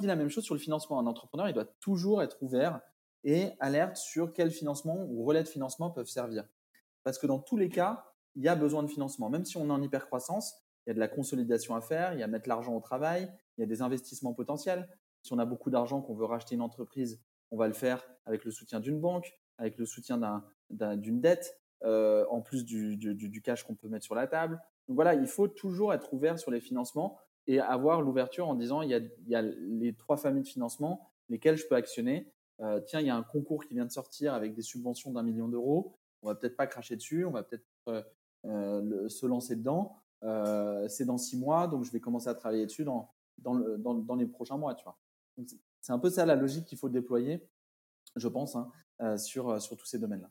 dis la même chose sur le financement. Un entrepreneur, il doit toujours être ouvert et alerte sur quel financement ou relais de financement peuvent servir. Parce que dans tous les cas, il y a besoin de financement. Même si on est en hypercroissance, il y a de la consolidation à faire, il y a mettre l'argent au travail, il y a des investissements potentiels. Si on a beaucoup d'argent qu'on veut racheter une entreprise, on va le faire avec le soutien d'une banque, avec le soutien d'une dette, euh, en plus du cash qu'on peut mettre sur la table. Donc voilà, il faut toujours être ouvert sur les financements et avoir l'ouverture en disant il y, a, les trois familles de financement, lesquelles je peux actionner. Euh, tiens, il y a un concours qui vient de sortir avec des subventions d'un million d'euros. On va peut-être pas cracher dessus, on va peut-être euh, euh, se lancer dedans. c'est dans six mois, donc je vais commencer à travailler dessus dans, dans, les prochains mois. Tu vois. C'est un peu ça la logique qu'il faut déployer, je pense, hein, sur, sur tous ces domaines-là.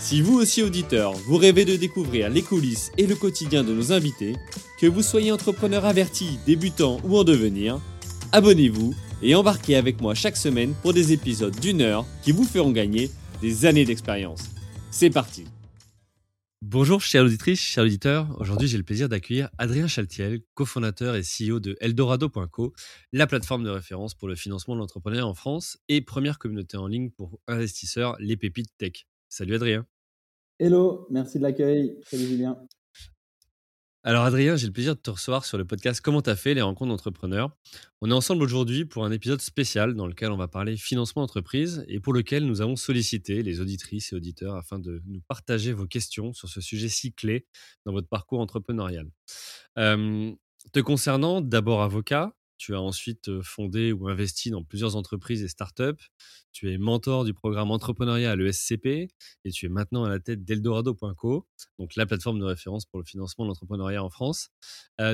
Si vous aussi auditeur, vous rêvez de découvrir les coulisses et le quotidien de nos invités, que vous soyez entrepreneur averti, débutant ou en devenir, abonnez-vous et embarquez avec moi chaque semaine pour des épisodes d'une heure qui vous feront gagner des années d'expérience. C'est parti Bonjour chère auditrice, chers auditeurs. Aujourd'hui, j'ai le plaisir d'accueillir Adrien Chaltiel, cofondateur et CEO de Eldorado.co, la plateforme de référence pour le financement de l'entrepreneuriat en France et première communauté en ligne pour investisseurs, les pépites tech. Salut Adrien. Hello, merci de l'accueil. Salut Julien. Alors Adrien, j'ai le plaisir de te recevoir sur le podcast Comment t'as fait les rencontres d'entrepreneurs. On est ensemble aujourd'hui pour un épisode spécial dans lequel on va parler financement d'entreprise et pour lequel nous avons sollicité les auditrices et auditeurs afin de nous partager vos questions sur ce sujet si clé dans votre parcours entrepreneurial. te concernant, d'abord avocat, tu as ensuite fondé ou investi dans plusieurs entreprises et startups. Tu es mentor du programme entrepreneuriat à l'ESCP et tu es maintenant à la tête d'Eldorado.co, donc la plateforme de référence pour le financement de l'entrepreneuriat en France.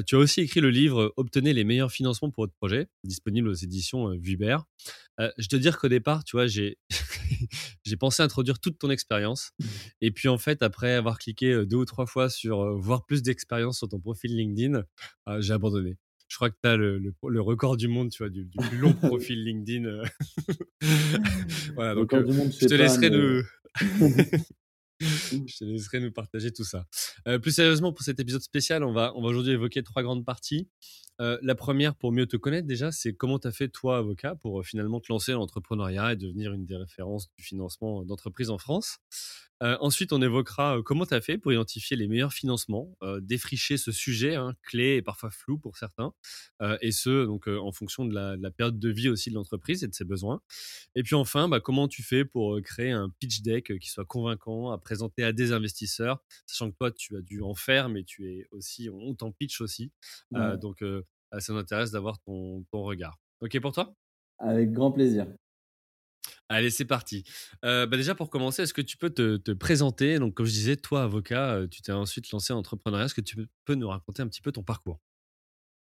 tu as aussi écrit le livre Obtenez les meilleurs financements pour votre projet, disponible aux éditions Vuber. je te dire qu'au départ, tu vois, j'ai pensé introduire toute ton expérience. Et puis en fait, après avoir cliqué deux ou trois fois sur voir plus d'expérience sur ton profil LinkedIn, j'ai abandonné je crois que tu as le, le, record du monde, tu vois, du, plus long profil LinkedIn. Euh. voilà, donc euh, je te laisserai nous... je te laisserai nous partager tout ça. Euh, plus sérieusement, pour cet épisode spécial, on va, on va aujourd'hui évoquer trois grandes parties. La première, pour mieux te connaître déjà, c'est comment tu as fait, toi, avocat, pour finalement te lancer dans l'entrepreneuriat et devenir une des références du financement d'entreprise en France. Euh, ensuite, on évoquera comment tu as fait pour identifier les meilleurs financements, défricher ce sujet hein, clé et parfois flou pour certains, et ce, donc en fonction de la, période de vie aussi de l'entreprise et de ses besoins. Et puis enfin, bah, comment tu fais pour créer un pitch deck qui soit convaincant à présenter à des investisseurs, sachant que toi, tu as dû en faire, mais tu es aussi, on t'en pitch aussi. donc, ça m'intéresse d'avoir ton, ton regard. OK pour toi? Avec grand plaisir. Allez, c'est parti. Euh, bah déjà, pour commencer, est-ce que tu peux te, présenter? Donc, comme je disais, toi, avocat, euh, tu t'es ensuite lancé en entrepreneuriat. Est-ce que tu peux nous raconter un petit peu ton parcours?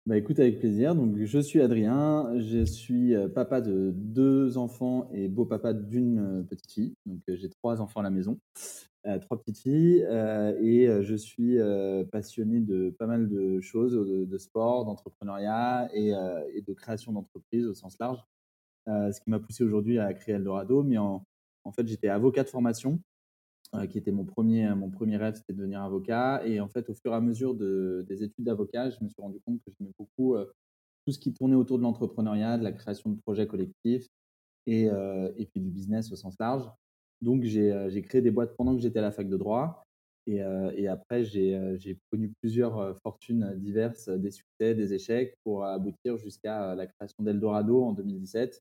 Bah écoute, avec plaisir. Donc, je suis Adrien, je suis euh, papa de deux enfants et beau-papa d'une petite fille. Donc, j'ai trois enfants à la maison, trois petites filles, et je suis passionné de pas mal de choses, de, sport, d'entrepreneuriat et, de création d'entreprise au sens large. Euh, ce qui m'a poussé aujourd'hui à créer Eldorado. Mais en, en fait, j'étais avocat de formation, euh, qui était mon premier, mon premier rêve, c'était de devenir avocat. Et en fait, au fur et à mesure de, des études d'avocat, je me suis rendu compte que j'aimais beaucoup euh, tout ce qui tournait autour de l'entrepreneuriat, de la création de projets collectifs et, et puis du business au sens large. Donc, j'ai créé des boîtes pendant que j'étais à la fac de droit. Et, et après, j'ai connu plusieurs fortunes diverses, des succès, des échecs, pour aboutir jusqu'à la création d'Eldorado en 2017,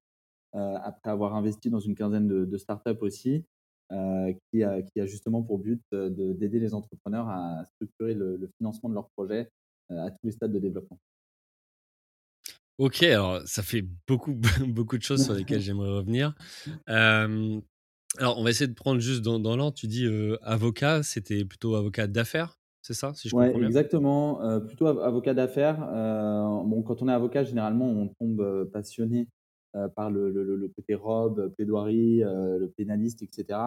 euh, après avoir investi dans une quinzaine de, startups aussi, euh, qui, a, qui, a, justement pour but euh, d'aider les entrepreneurs à structurer le, financement de leurs projets à tous les stades de développement. Ok, alors ça fait beaucoup, beaucoup de choses sur lesquelles j'aimerais revenir. alors, on va essayer de prendre juste dans, dans l'ordre. Tu dis avocat, c'était plutôt avocat d'affaires c'est ça, si je ouais, comprends bien? exactement. plutôt avocat d'affaires. bon, quand on est avocat, généralement, on tombe passionné par le, le, le, côté robe, plaidoirie, le pénaliste, etc.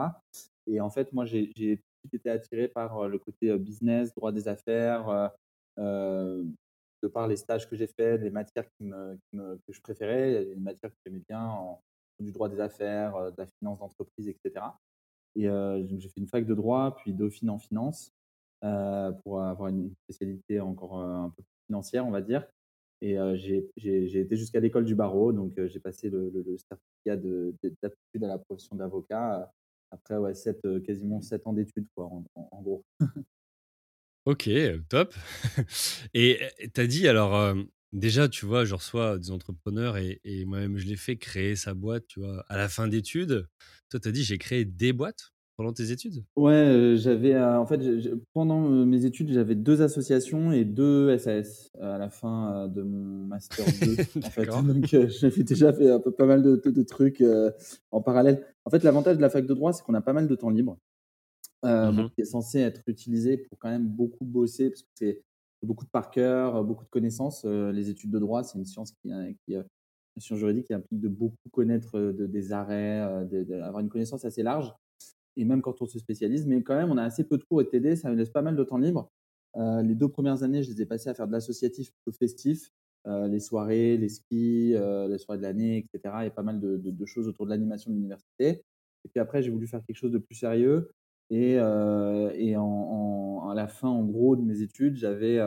Et en fait, moi, j'ai été attiré par le côté business, droit des affaires, de par les stages que j'ai faits, des matières qui me, que je préférais, des matières que j'aimais bien, en, du droit des affaires, de la finance d'entreprise, etc. Et j'ai fait une fac de droit, puis Dauphine en finance, pour avoir une spécialité encore un peu financière, on va dire. Et j'ai été jusqu'à l'école du barreau, donc j'ai passé le, certificat d'aptitude à la profession d'avocat après ouais, quasiment 7 ans d'études, quoi, en, gros. ok, top. et tu as dit, alors, déjà, tu vois, je reçois des entrepreneurs et, et moi-même, je l'ai fait créer sa boîte, tu vois, à la fin d'études. Toi, tu as dit, j'ai créé des boîtes? Pendant tes études? Ouais, j'avais en fait pendant mes études, j'avais deux associations et deux SAS à la fin de mon master 2 en fait. Donc j'avais déjà fait un peu pas mal de, trucs en parallèle. En fait, l'avantage de la fac de droit, c'est qu'on a pas mal de temps libre. Mmh qui est censé être utilisé pour quand même beaucoup bosser parce que c'est beaucoup de par cœur, beaucoup de connaissances. les études de droit, c'est une science qui, qui une science juridique qui implique de beaucoup connaître des arrêts, d'avoir une connaissance assez large et même quand on se spécialise. Mais quand même, on a assez peu de cours et de TD, ça me laisse pas mal de temps libre. Euh, les deux premières années, je les ai passées à faire de l'associatif plutôt festif, euh, les soirées, les skis, euh, les soirées de l'année, etc. Il y a pas mal de, choses autour de l'animation de l'université. Et puis après, j'ai voulu faire quelque chose de plus sérieux. Et, et à la fin, en gros, de mes études, j'avais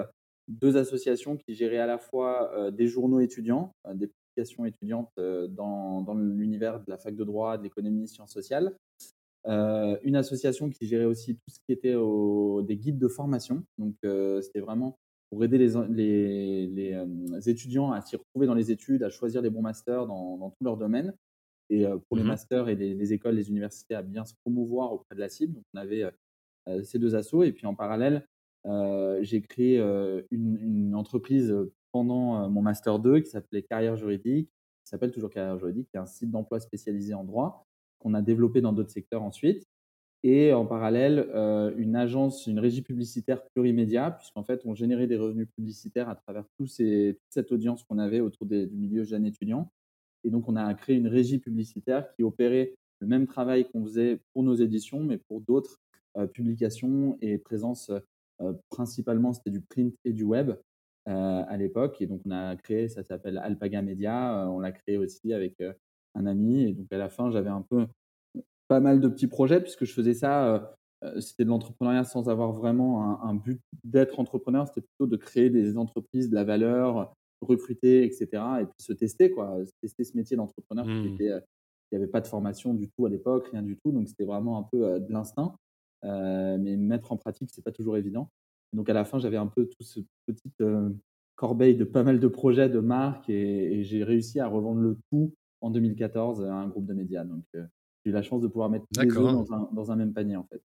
deux associations qui géraient à la fois des journaux étudiants, des publications étudiantes dans, dans l'univers de la fac de droit, de l'économie, sciences sociales, euh, une association qui gérait aussi tout ce qui était des guides de formation. Donc, euh, c'était vraiment pour aider les, les, les euh, étudiants à s'y retrouver dans les études, à choisir les bons masters dans, dans tout leur domaine. Et pour les mmh masters et les, écoles, les universités, à bien se promouvoir auprès de la cible. Donc, on avait ces deux assos. Et puis, en parallèle, j'ai créé une, une, entreprise pendant mon master 2 qui s'appelait Carrière Juridique, qui s'appelle toujours Carrière Juridique, qui est un site d'emploi spécialisé en droit qu'on a développé dans d'autres secteurs ensuite. Et en parallèle, euh, une agence, une régie publicitaire plurimédia, puisqu'en fait, on générait des revenus publicitaires à travers tous ces, toute cette audience qu'on avait autour du milieu jeune étudiant. Et donc, on a créé une régie publicitaire qui opérait le même travail qu'on faisait pour nos éditions, mais pour d'autres euh, publications et présences. Euh, principalement, c'était du print et du web à l'époque. Et donc, on a créé, ça s'appelle Alpaga Media. on l'a créé aussi avec un ami. Et donc, à la fin, j'avais un peu pas mal de petits projets puisque je faisais ça. Euh, euh, c'était de l'entrepreneuriat sans avoir vraiment un, but d'être entrepreneur. C'était plutôt de créer des entreprises, de la valeur, recruter, etc. Et puis se tester, quoi. Tester ce métier d'entrepreneur qui mmh. était. Euh, il n'y avait pas de formation du tout à l'époque, rien du tout. Donc, c'était vraiment un peu de l'instinct. mais mettre en pratique, c'est pas toujours évident. Donc, à la fin, j'avais un peu tout ce petit corbeille de pas mal de projets, de marques, et, et j'ai réussi à revendre le tout en 2014 à un groupe de médias. Donc, euh, j'ai eu la chance de pouvoir mettre tous les œufs dans un, dans un, même panier, en fait.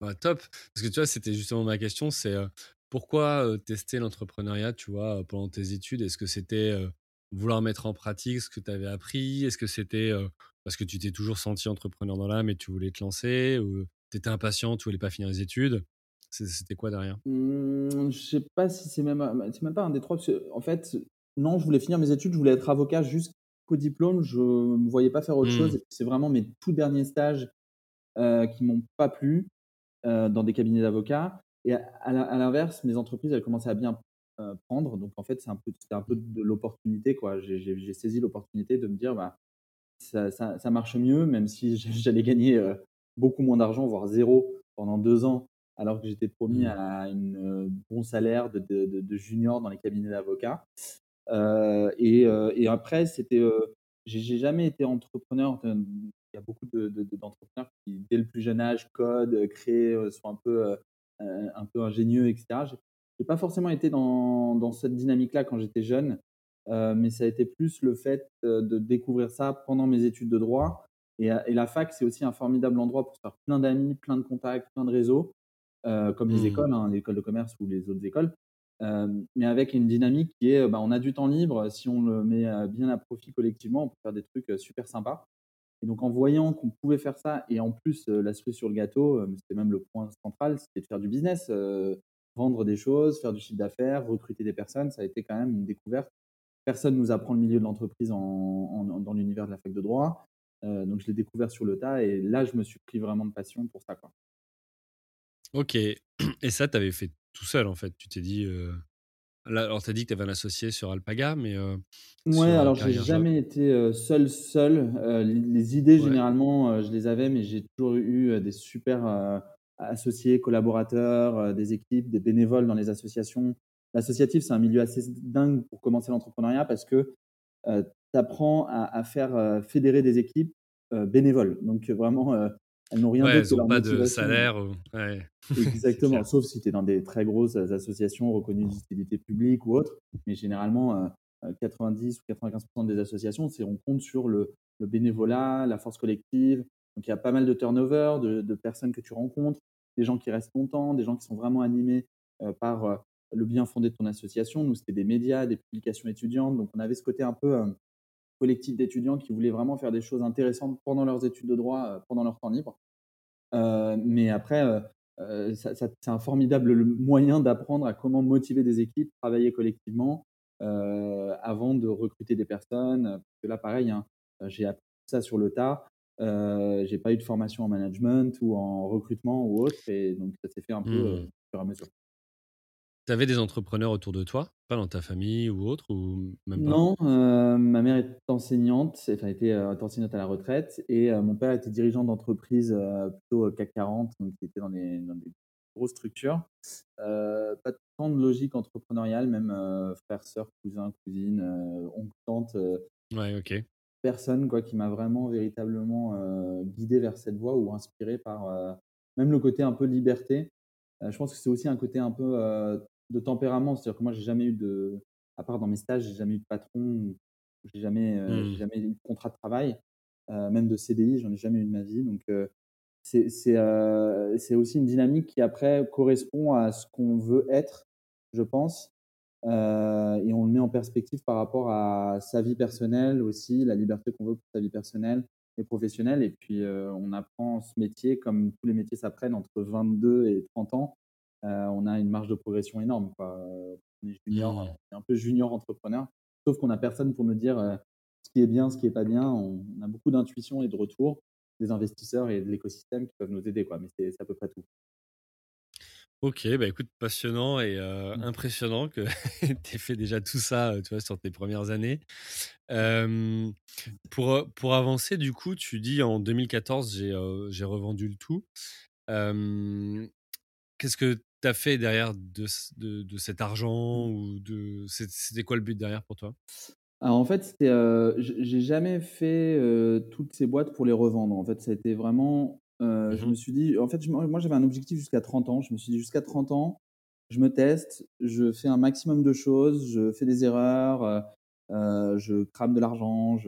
Bah, top. Parce que tu vois, c'était justement ma question, c'est euh, pourquoi euh, tester l'entrepreneuriat, tu vois, pendant tes études? Est-ce que c'était vouloir mettre en pratique ce que tu avais appris? Est-ce que c'était parce que tu t'es toujours senti entrepreneur dans l'âme et tu voulais te lancer Ou tu étais impatient, tu voulais pas finir les études? C'était quoi derrière? Mmh, Je sais pas si c'est même, c'est même pas un des trois. en fait, non, je voulais finir mes études, je voulais être avocat juste qu'au diplôme, je ne me voyais pas faire autre chose. Mmh. C'est vraiment mes tout derniers stages euh, qui m'ont pas plu euh, dans des cabinets d'avocats. Et à, l'inverse, mes entreprises, elles commençaient à bien euh, prendre. Donc, en fait, c'est un peu, c'était un peu de l'opportunité. quoi. J'ai saisi l'opportunité de me dire, bah, ça, ça, ça, marche mieux, même si j'allais gagner euh, beaucoup moins d'argent, voire zéro pendant deux ans, alors que j'étais promis mmh. à un bon salaire de, de, de, junior dans les cabinets d'avocats. Euh, et, euh, et, après, c'était, euh, j'ai jamais été entrepreneur. Il y a beaucoup d'entrepreneurs de, qui, dès le plus jeune âge, codent, créent, sont un peu, un peu ingénieux, etc. J'ai pas forcément été dans, dans cette dynamique-là quand j'étais jeune, mais ça a été plus le fait de découvrir ça pendant mes études de droit. Et, et la fac, c'est aussi un formidable endroit pour se faire plein d'amis, plein de contacts, plein de réseaux, comme les mmh. écoles, hein, l'école de commerce ou les autres écoles mais avec une dynamique qui est, bah, on a du temps libre, si on le met bien à profit collectivement, on peut faire des trucs super sympas. Et donc, en voyant qu'on pouvait faire ça, et en plus, la cerise sur le gâteau, c'était même le point central, c'était de faire du business, vendre des choses, faire du chiffre d'affaires, recruter des personnes. Ça a été quand même une découverte. Personne ne nous apprend le milieu de l'entreprise dans l'univers de la fac de droit. donc, je l'ai découvert sur le tas, et là, je me suis pris vraiment de passion pour ça. Ok. Et ça, tu avais fait tout seul, en fait. Tu t'es dit. alors, tu as dit que tu avais un associé sur Alpaga, mais. ouais, alors j'ai jamais été seul, seul. les, idées, généralement, je les avais, mais j'ai toujours eu des super associés, collaborateurs, des équipes, des bénévoles dans les associations. L'associatif, c'est un milieu assez dingue pour commencer l'entrepreneuriat parce que tu apprends à, faire fédérer des équipes bénévoles. Donc, vraiment elles n'ont rien d'autre que leur pas de salaire. Exactement, sauf si tu es dans des très grosses associations reconnues d'utilité publique ou autre. Mais généralement, 90 euh, ou 95% des associations, c'est on compte sur le, bénévolat, la force collective. Donc il y a pas mal de turnover, de, personnes que tu rencontres, des gens qui restent longtemps, des gens qui sont vraiment animés euh, par euh, le bien fondé de ton association. Nous, c'était des médias, des publications étudiantes. Donc on avait ce côté un peu collectif d'étudiants qui voulaient vraiment faire des choses intéressantes pendant leurs études de droit, pendant leur temps libre. Euh, mais après, euh, euh, c'est un formidable moyen d'apprendre à comment motiver des équipes, travailler collectivement avant de recruter des personnes. Parce que là, pareil, hein, j'ai appris ça sur le tas. Euh, j'ai pas eu de formation en management ou en recrutement ou autre, et donc ça s'est fait un peu mmh. fur et à mesure. Tu avais des entrepreneurs autour de toi, pas dans ta famille ou autre, ou même pas? Non, euh, ma mère est enseignante, enfin était euh, enseignante à la retraite, et euh, mon père était dirigeant d'entreprise plutôt CAC 40, donc qui était dans des, dans des grosses structures. pas tant de logique entrepreneuriale, même frère, sœur, cousin, cousine, oncle, tante. ouais, ok. Personne quoi, qui m'a vraiment véritablement guidé vers cette voie ou inspiré par même le côté un peu liberté. je pense que c'est aussi un côté un peu de tempérament. C'est-à-dire que moi, j'ai jamais eu de, à part dans mes stages, j'ai jamais eu de patron, j'ai jamais, euh, mmh. jamais eu de contrat de travail, euh, même de CDI, j'en ai jamais eu de ma vie. Donc, euh, c'est c'est aussi une dynamique qui après correspond à ce qu'on veut être, je pense. et on le met en perspective par rapport à sa vie personnelle aussi, la liberté qu'on veut pour sa vie personnelle et professionnelle. Et puis, on apprend ce métier comme tous les métiers s'apprennent entre 22 et 30 ans. Euh, on a une marge de progression énorme. On est junior, mmh. un peu junior entrepreneur, sauf qu'on n'a personne pour nous dire euh, ce qui est bien, ce qui n'est pas bien. On, a beaucoup d'intuition et de retour des investisseurs et de l'écosystème qui peuvent nous aider, quoi. mais c'est à peu près tout. Ok, bah écoute, passionnant et euh, mmh. impressionnant que tu aies fait déjà tout ça tu vois, sur tes premières années. pour, pour avancer, du coup, tu dis en 2014, j'ai revendu le tout. Qu'est-ce que tu as fait derrière de, de, cet argent mmh. ou de c'était quoi le but derrière pour toi? Alors en fait, c'était, euh, j'ai jamais fait toutes ces boîtes pour les revendre. En fait, ça a été vraiment, mmh je me suis dit, en fait, moi j'avais un objectif jusqu'à 30 ans. Je me suis dit jusqu'à 30 ans, je me teste, je fais un maximum de choses, je fais des erreurs, je crame de l'argent,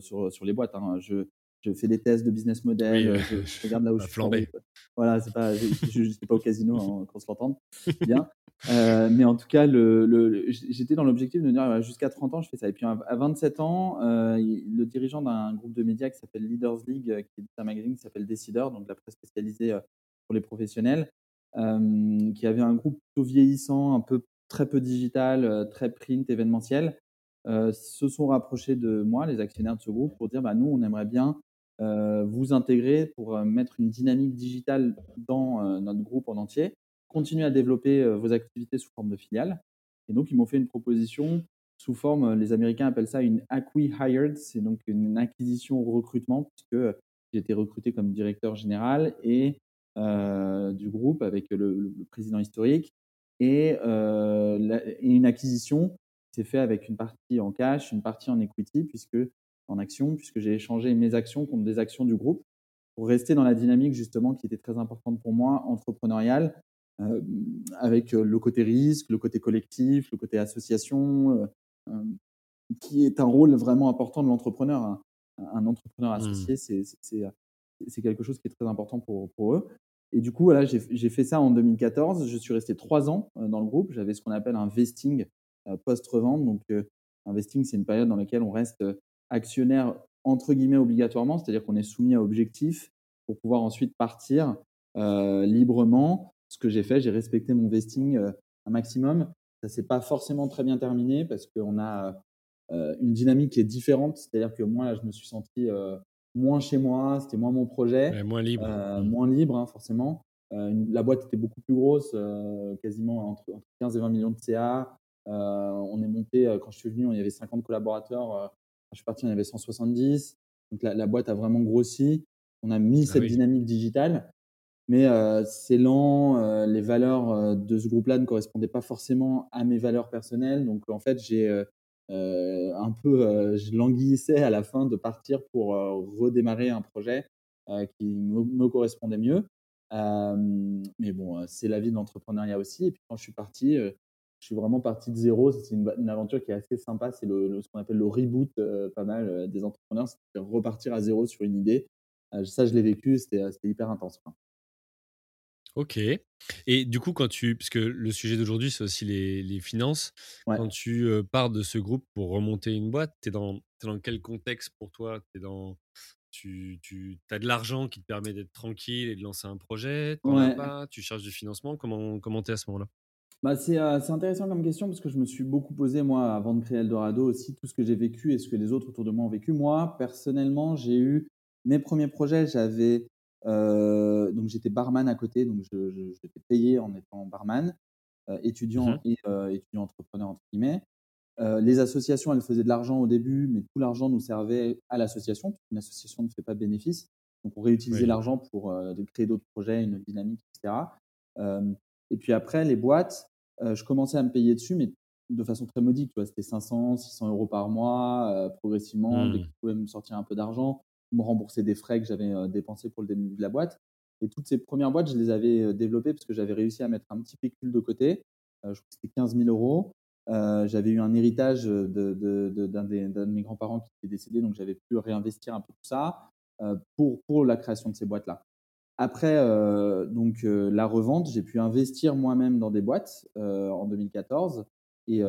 sur, sur les boîtes. Hein, je, je fais des tests de business model, euh, je, regarde là où je suis. Voilà, c'est pas, je n'étais pas au casino hein, qu'on se l'entende bien. Euh, mais en tout cas, le, le, j'étais dans l'objectif de dire jusqu'à 30 ans, je fais ça. Et puis à 27 ans, euh, le dirigeant d'un groupe de médias qui s'appelle Leaders League, qui est un magazine qui s'appelle Décideur, donc la presse spécialisée pour les professionnels, qui avait un groupe plutôt vieillissant, un peu très peu digital, très print, événementiel, se sont rapprochés de moi, les actionnaires de ce groupe, pour dire bah, nous, on aimerait bien vous intégrer pour euh, mettre une dynamique digitale dans euh, notre groupe en entier, continuer à développer vos activités sous forme de filiales. Et donc, ils m'ont fait une proposition sous forme, les Américains appellent ça une acqui-hired, c'est donc une acquisition recrutement, puisque j'ai été recruté comme directeur général et du groupe avec le, président historique. Et, et une acquisition s'est fait avec une partie en cash, une partie en equity, puisque en action, puisque j'ai échangé mes actions contre des actions du groupe pour rester dans la dynamique justement qui était très importante pour moi, entrepreneuriale, euh, avec euh, le côté risque, le côté collectif, le côté association, euh, qui est un rôle vraiment important de l'entrepreneur. Un, entrepreneur mmh. associé, c'est quelque chose qui est très important pour, pour eux. Et du coup, voilà, j'ai fait ça en 2014. Je suis resté trois ans dans le groupe. J'avais ce qu'on appelle un vesting post-revente. Donc, un vesting, c'est une période dans laquelle on reste actionnaire entre guillemets obligatoirement, c'est-à-dire qu'on est soumis à objectif pour pouvoir ensuite partir librement. Ce que j'ai fait, j'ai respecté mon vesting un maximum. Ça s'est pas forcément très bien terminé parce qu'on a une dynamique qui est différente. C'est-à-dire que moi, je me suis senti moins chez moi, c'était moins mon projet. moins libre. Mmh. Moins libre, hein, forcément. la boîte était beaucoup plus grosse, quasiment entre, 15 et 20 millions de CA. on est monté, quand je suis venu, il y avait 50 collaborateurs. Je suis parti, on y avait 170. Donc la, boîte a vraiment grossi. On a mis ah cette dynamique digitale. Mais c'est lent, les valeurs de ce groupe-là ne correspondaient pas forcément à mes valeurs personnelles. Donc en fait, j'ai un peu, je languissais à la fin de partir pour redémarrer un projet qui me, correspondait mieux. mais bon, c'est la vie de l'entrepreneuriat aussi. Et puis quand je suis parti, je suis vraiment parti de zéro. C'est une, aventure qui est assez sympa. C'est le, ce qu'on appelle le reboot, pas mal des entrepreneurs. C'est repartir à zéro sur une idée. ça, je l'ai vécu. C'était hyper intense. Ok. Et du coup, quand tu, puisque le sujet d'aujourd'hui, c'est aussi les, finances, quand tu pars de ce groupe pour remonter une boîte, tu es dans, dans quel contexte pour toi? Es dans, Tu, tu as de l'argent qui te permet d'être tranquille et de lancer un projet? Tu pas? Tu cherches du financement? Comment comment es à ce moment-là? Bah c'est intéressant comme question parce que je me suis beaucoup posé, moi, avant de créer Eldorado aussi, tout ce que j'ai vécu et ce que les autres autour de moi ont vécu. Moi, personnellement, j'ai eu mes premiers projets, j'avais euh, donc j'étais barman à côté, donc j'étais payé en étant barman, euh, étudiant mmh et euh, étudiant entrepreneur entre guillemets. les associations, elles faisaient de l'argent au début, mais tout l'argent nous servait à l'association. Une association ne fait pas de bénéfice. Donc, on réutilisait l'argent pour créer d'autres projets, une dynamique, etc. et puis après, les boîtes, je commençais à me payer dessus, mais de façon très modique. C'était 500, 600 euros par mois, progressivement, dès que je pouvais me sortir un peu d'argent me rembourser des frais que j'avais euh, dépensés pour le début de la boîte. Et toutes ces premières boîtes, je les avais euh, développées parce que j'avais réussi à mettre un petit pécule de côté. Euh, je crois que c'était 15 000 euros. j'avais eu un héritage d'un de, de, de, mes grands-parents qui était décédé, donc j'avais pu réinvestir un peu tout ça pour, pour la création de ces boîtes-là. Après donc la revente, j'ai pu investir moi-même dans des boîtes en 2014 et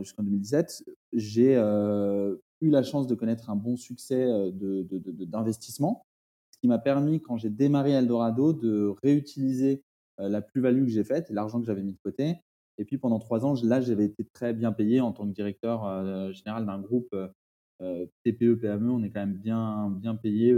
jusqu'en 2017. J'ai eu la chance de connaître un bon succès d'investissement, ce qui m'a permis, quand j'ai démarré Eldorado, de réutiliser la plus-value que j'ai faite l'argent que j'avais mis de côté. Et puis pendant trois ans, là, j'avais été très bien payé en tant que directeur général d'un groupe TPE, PME. On est quand même bien, bien payé.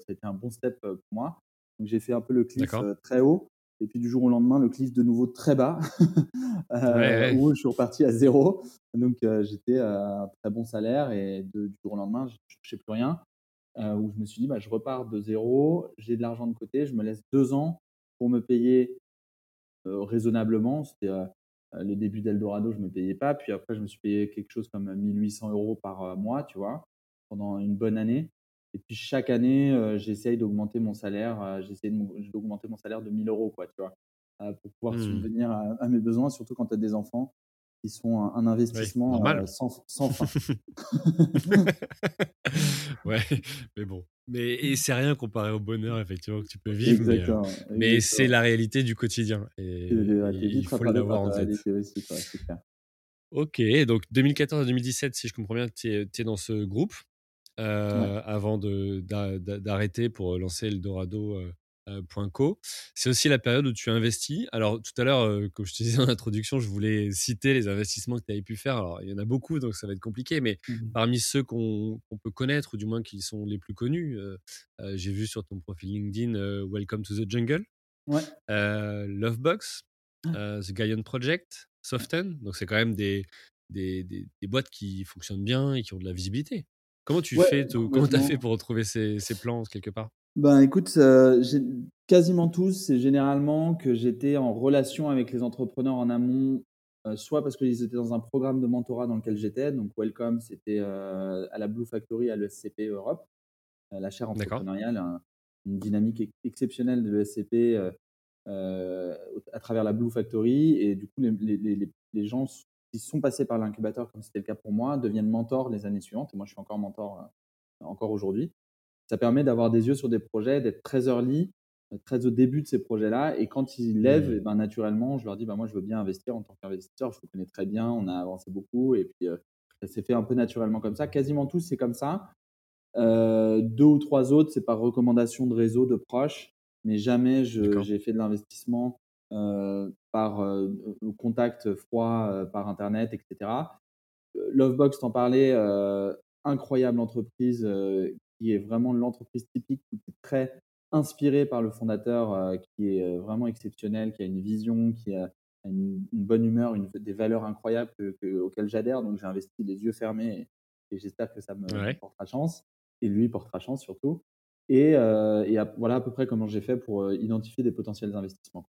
ça a été un bon step pour moi. Donc j'ai fait un peu le cliff très haut. Et puis du jour au lendemain, le cliff de nouveau très bas, euh, où je suis reparti à zéro. Donc euh, j'étais à un très bon salaire et de, du jour au lendemain, je ne touchais plus rien. Euh, où je me suis dit, bah, je repars de zéro, j'ai de l'argent de côté, je me laisse deux ans pour me payer raisonnablement. C'était le début d'Eldorado, je ne me payais pas. Puis après, je me suis payé quelque chose comme 1800 euros par mois, tu vois, pendant une bonne année. Et puis chaque année, euh, j'essaye d'augmenter mon salaire. Euh, j'essaye d'augmenter mon salaire de 1000 euros, quoi, tu vois, euh, pour pouvoir mmh. subvenir à, mes besoins, surtout quand tu as des enfants qui sont un, investissement sans, sans, fin. ouais, mais bon. Mais et c'est rien comparé au bonheur effectivement que tu peux vivre. Exactement. Mais, c'est la réalité du quotidien. Et, il faut l'avoir en tête. Aussi, quoi, ok, donc 2014 à 2017, si je comprends bien, tu es, es, dans ce groupe. Euh, avant d'arrêter pour lancer Eldorado. Euh, euh. C'est aussi la période où tu investis. Alors tout à l'heure, comme je te disais en introduction, je voulais citer les investissements que tu avais pu faire. Alors il y en a beaucoup, donc ça va être compliqué, mais mmh parmi ceux qu'on peut connaître, ou du moins qui sont les plus connus, j'ai vu sur ton profil LinkedIn Welcome to the Jungle, Lovebox, ah. The Gaian Project, Soften. Donc c'est quand même des, des, des, des, boîtes qui fonctionnent bien et qui ont de la visibilité. Comment tu fais Comment tu as fait pour retrouver ces, ces plans quelque part? Ben écoute, quasiment tous, c'est généralement que j'étais en relation avec les entrepreneurs en amont, soit parce qu'ils étaient dans un programme de mentorat dans lequel j'étais, donc Welcome, c'était à la Blue Factory à l'ESCP Europe, la chaire entrepreneuriale, une dynamique exceptionnelle de l'ESCP à travers la Blue Factory, et du coup les, les, les, les gens qui sont passés par l'incubateur, comme c'était le cas pour moi, deviennent mentors les années suivantes. Et moi, je suis encore mentor euh, encore aujourd'hui. Ça permet d'avoir des yeux sur des projets, d'être très early, euh, très au début de ces projets-là. Et quand ils lèvent, mmh. eh ben, naturellement, je leur dis, bah, moi, je veux bien investir en tant qu'investisseur. Je vous connais très bien, on a avancé beaucoup. Et puis, euh, ça s'est fait un peu naturellement comme ça. Quasiment tous, c'est comme ça. deux ou trois autres, c'est par recommandation de réseau, de proches, mais jamais j'ai fait de l'investissement par contact froid par Internet, etc. Lovebox, t'en parlais, incroyable entreprise qui est vraiment l'entreprise typique, qui est très inspirée par le fondateur, qui est vraiment exceptionnel, qui a une vision, qui a une, bonne humeur, une, des valeurs incroyables auxquelles j'adhère. Donc j'ai investi les yeux fermés et, j'espère que ça me portera chance. Et lui portera chance surtout. Et, et voilà à peu près comment j'ai fait pour identifier des potentiels investissements.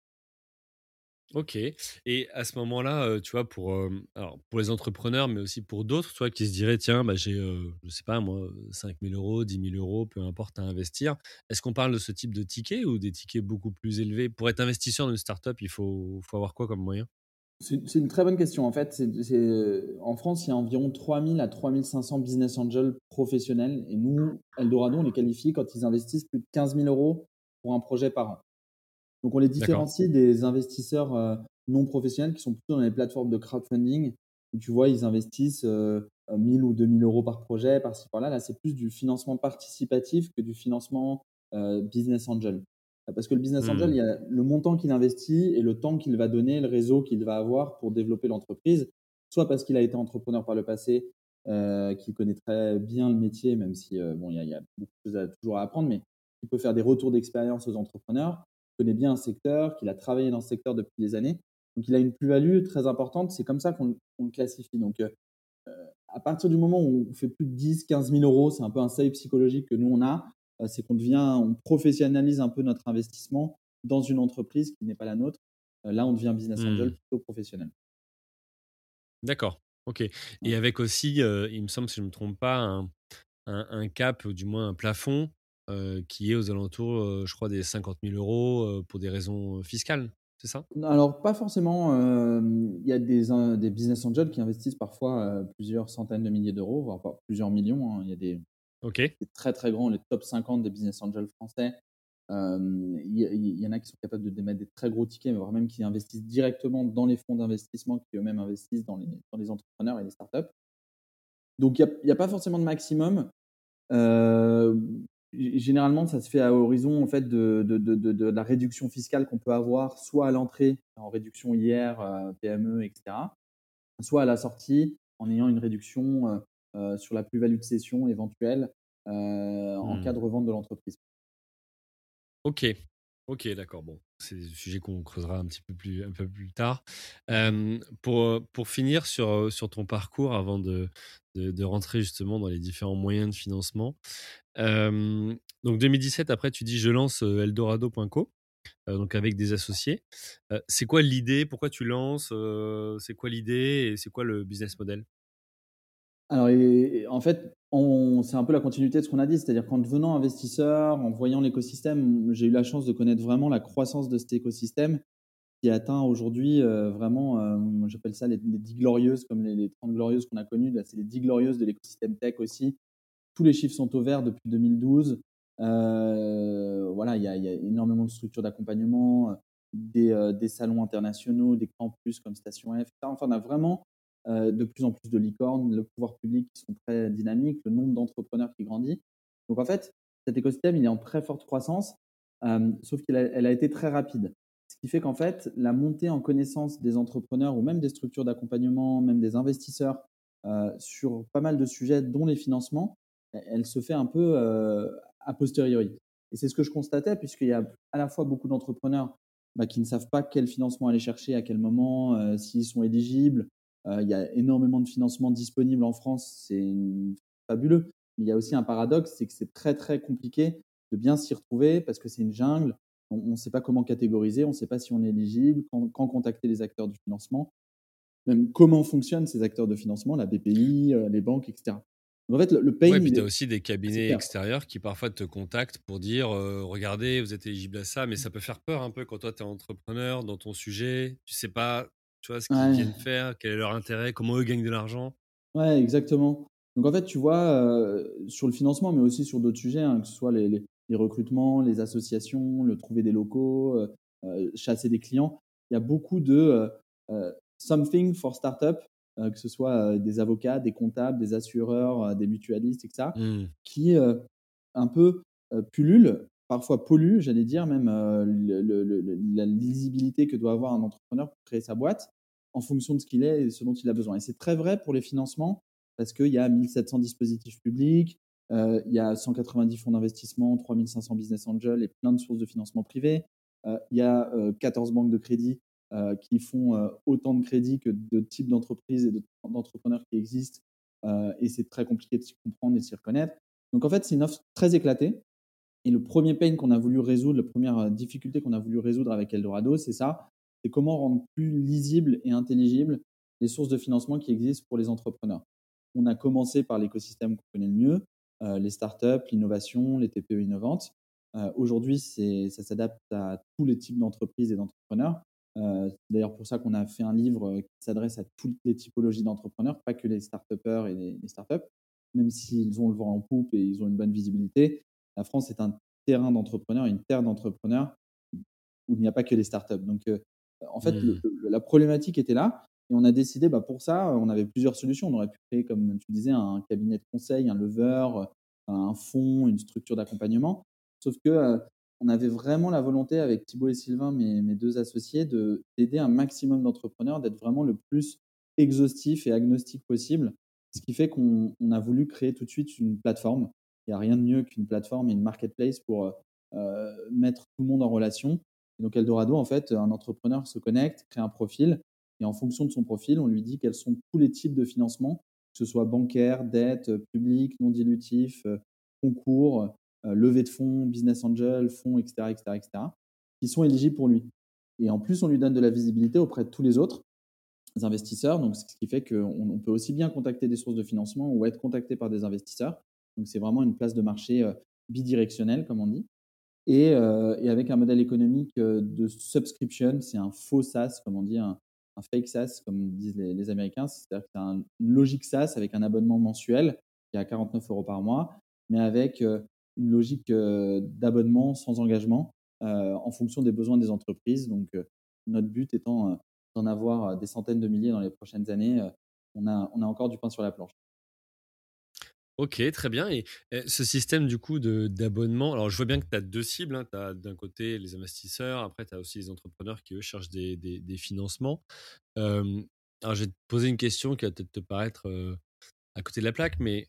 Ok. Et à ce moment-là, tu vois, pour, alors pour les entrepreneurs, mais aussi pour d'autres, tu vois, qui se diraient, tiens, bah, j'ai, je sais pas, moi, 5 000 euros, 10 000 euros, peu importe à investir. Est-ce qu'on parle de ce type de tickets ou des tickets beaucoup plus élevés? Pour être investisseur dans une startup, il faut, faut avoir quoi comme moyen? C'est une très bonne question. En fait, en France, il y a environ 3 000 à 3 500 business angels professionnels. Et nous, Eldorado, on les qualifie quand ils investissent plus de 15 000 euros pour un projet par an. Donc on les différencie des investisseurs euh, non professionnels qui sont plutôt dans les plateformes de crowdfunding où tu vois, ils investissent 1000 euh, ou 2000 euros par projet, par-ci par-là. Là, c'est plus du financement participatif que du financement euh, business angel. Parce que le business angel, mmh. il y a le montant qu'il investit et le temps qu'il va donner, le réseau qu'il va avoir pour développer l'entreprise, soit parce qu'il a été entrepreneur par le passé, qu'il connaît très bien le métier, même si bon, il y, a, il y a beaucoup de choses à, toujours à apprendre, mais il peut faire des retours d'expérience aux entrepreneurs, connaît bien un secteur, qu'il a travaillé dans ce secteur depuis des années. Donc, il a une plus-value très importante. C'est comme ça qu'on le classifie. Donc, euh, à partir du moment où on fait plus de 10, 15 000 euros, c'est un peu un seuil psychologique que nous, on a. Euh, c'est qu'on devient, on professionnalise un peu notre investissement dans une entreprise qui n'est pas la nôtre. Euh, là, on devient business angel mmh. plutôt professionnel. D'accord. OK. Et avec aussi, il me semble, si je ne me trompe pas, un, un cap, ou du moins un plafond euh, qui est aux alentours, euh, je crois, des 50 000 euros euh, pour des raisons fiscales. C'est ça? Alors, pas forcément. Il y a des, des, business angels qui investissent parfois plusieurs centaines de milliers d'euros, voire plusieurs millions. Hein. Il y a des, très très grands, les top 50 des business angels français. Il y, y, en a qui sont capables de démettre des très gros tickets, voire même qui investissent directement dans les fonds d'investissement qui eux-mêmes investissent dans les, dans les entrepreneurs et les startups. Donc, il n'y a, a, pas forcément de maximum. Euh, Généralement, ça se fait à horizon en fait, de, de, de, de la réduction fiscale qu'on peut avoir, soit à l'entrée, en réduction IR, euh, PME, etc., soit à la sortie, en ayant une réduction euh, euh, sur la plus-value de cession éventuelle en cas mmh. de revente de l'entreprise. Ok, ok, d'accord. Bon, c'est des sujets qu'on creusera un petit peu plus, un peu plus tard. pour, pour finir sur, sur ton parcours, avant de, de, rentrer justement dans les différents moyens de financement, donc 2017, après, tu dis je lance Eldorado.co. donc avec des associés. c'est quoi l'idée? Pourquoi tu lances C'est quoi l'idée et c'est quoi le business model? Alors, en fait, c'est un peu la continuité de ce qu'on a dit, c'est-à-dire qu'en devenant investisseur, en voyant l'écosystème, j'ai eu la chance de connaître vraiment la croissance de cet écosystème qui atteint aujourd'hui vraiment, j'appelle ça les, les, 10 glorieuses, comme les, les 30 glorieuses qu'on a connues. Là, c'est les 10 glorieuses de l'écosystème tech aussi, tous les chiffres sont au vert depuis 2012. Euh, voilà, il y, a énormément de structures d'accompagnement, des, euh, des, salons internationaux, des campus comme Station F. Enfin, on a vraiment euh, de plus en plus de licornes, le pouvoir public qui sont très dynamiques, le nombre d'entrepreneurs qui grandit. Donc en fait, cet écosystème, il est en très forte croissance, sauf qu'elle a, été très rapide. Ce qui fait qu'en fait, la montée en connaissance des entrepreneurs ou même des structures d'accompagnement, même des investisseurs sur pas mal de sujets, dont les financements, elle se fait un peu euh, a posteriori. Et c'est ce que je constatais, puisqu'il y a à la fois beaucoup d'entrepreneurs bah, qui ne savent pas quel financement aller chercher, à quel moment, euh, s'ils sont éligibles. Euh, il y a énormément de financements disponibles en France, c'est fabuleux. Mais il y a aussi un paradoxe, c'est que c'est très très compliqué de bien s'y retrouver parce que c'est une jungle. On ne sait pas comment catégoriser, on ne sait pas si on est éligible, quand, quand, contacter les acteurs du financement, même comment fonctionnent ces acteurs de financement, la BPI, les banques, etc. En fait, le, pain. puis tu as aussi des cabinets extérieurs qui parfois te contactent pour dire regardez, vous êtes éligible à ça, mais ça peut faire peur un peu quand toi tu es entrepreneur dans ton sujet, tu sais pas tu vois, ce qu'ils viennent faire, quel est leur intérêt, comment eux gagnent de l'argent. Ouais, exactement. Donc en fait, tu vois, sur le financement, mais aussi sur d'autres sujets, hein, que ce soit les, les, recrutements, les associations, le trouver des locaux, chasser des clients, il y a beaucoup de something for startup que ce soit des avocats, des comptables, des assureurs, des mutualistes, etc., Mmh. qui un peu pullulent, parfois polluent, j'allais dire, même la lisibilité que doit avoir un entrepreneur pour créer sa boîte en fonction de ce qu'il est et ce dont il a besoin. Et c'est très vrai pour les financements parce qu'il y a 1700 dispositifs publics, il y a 190 fonds d'investissement, 3500 business angels et plein de sources de financement privées. il y a 14 banques de crédit qui font autant de crédits que de types d'entreprises et d'entrepreneurs qui existent. et c'est très compliqué de s'y comprendre et de s'y reconnaître. Donc en fait, c'est une offre très éclatée. Et le premier pain qu'on a voulu résoudre, la première difficulté qu'on a voulu résoudre avec Eldorado, c'est ça c'est comment rendre plus lisible et intelligible les sources de financement qui existent pour les entrepreneurs. On a commencé par l'écosystème qu'on connaît le mieux, euh, les startups, l'innovation, les TPE innovantes. Euh, aujourd'hui, ça s'adapte à tous les types d'entreprises et d'entrepreneurs. Euh, c'est d'ailleurs pour ça qu'on a fait un livre qui s'adresse à toutes les typologies d'entrepreneurs, pas que les start et les, les startups, même s'ils ont le vent en poupe et ils ont une bonne visibilité. La France est un terrain d'entrepreneurs, une terre d'entrepreneurs où il n'y a pas que les startups. Donc, en fait, mmh. la problématique était là. Et on a décidé, bah, pour ça, on avait plusieurs solutions. On aurait pu créer, comme tu disais, un cabinet de conseil, un lever, un fonds, une structure d'accompagnement. Sauf que euh, on avait vraiment la volonté avec Thibaut et Sylvain, mes, mes deux associés, d'aider un maximum d'entrepreneurs, d'être vraiment le plus exhaustif et agnostique possible. Ce qui fait qu'on a voulu créer tout de suite une plateforme. Il n'y a rien de mieux qu'une plateforme et une marketplace pour euh, mettre tout le monde en relation donc Eldorado, en fait, un entrepreneur se connecte, crée un profil, et en fonction de son profil, on lui dit quels sont tous les types de financement, que ce soit bancaire, dette, public, non dilutif, euh, concours, levée de fonds, business angel, fonds, etc., etc., etc., qui sont éligibles pour lui. Et en plus, on lui donne de la visibilité auprès de tous les autres investisseurs, donc ce qui fait qu'on peut aussi bien contacter des sources de financement ou être contacté par des investisseurs. Donc c'est vraiment une place de marché euh, bidirectionnelle, comme on dit. Euh, et, avec un modèle économique euh, de subscription, c'est un faux SaaS, comme on dit, un, fake SaaS, comme disent les, Américains. C'est-à-dire que c'est un, une logique SaaS avec un abonnement mensuel qui est à 49 euros par mois, mais avec euh, une logique d'abonnement sans engagement en fonction des besoins des entreprises. Donc, notre but étant d'en avoir des centaines de milliers dans les prochaines années, on a, on a encore du pain sur la planche. Ok, très bien. Et, ce système du coup d'abonnement, alors je vois bien que tu as deux cibles. Hein. Tu as d'un côté les investisseurs, après tu as aussi les entrepreneurs qui eux cherchent des, des, financements. alors je vais te poser une question qui va peut-être te paraître à côté de la plaque, mais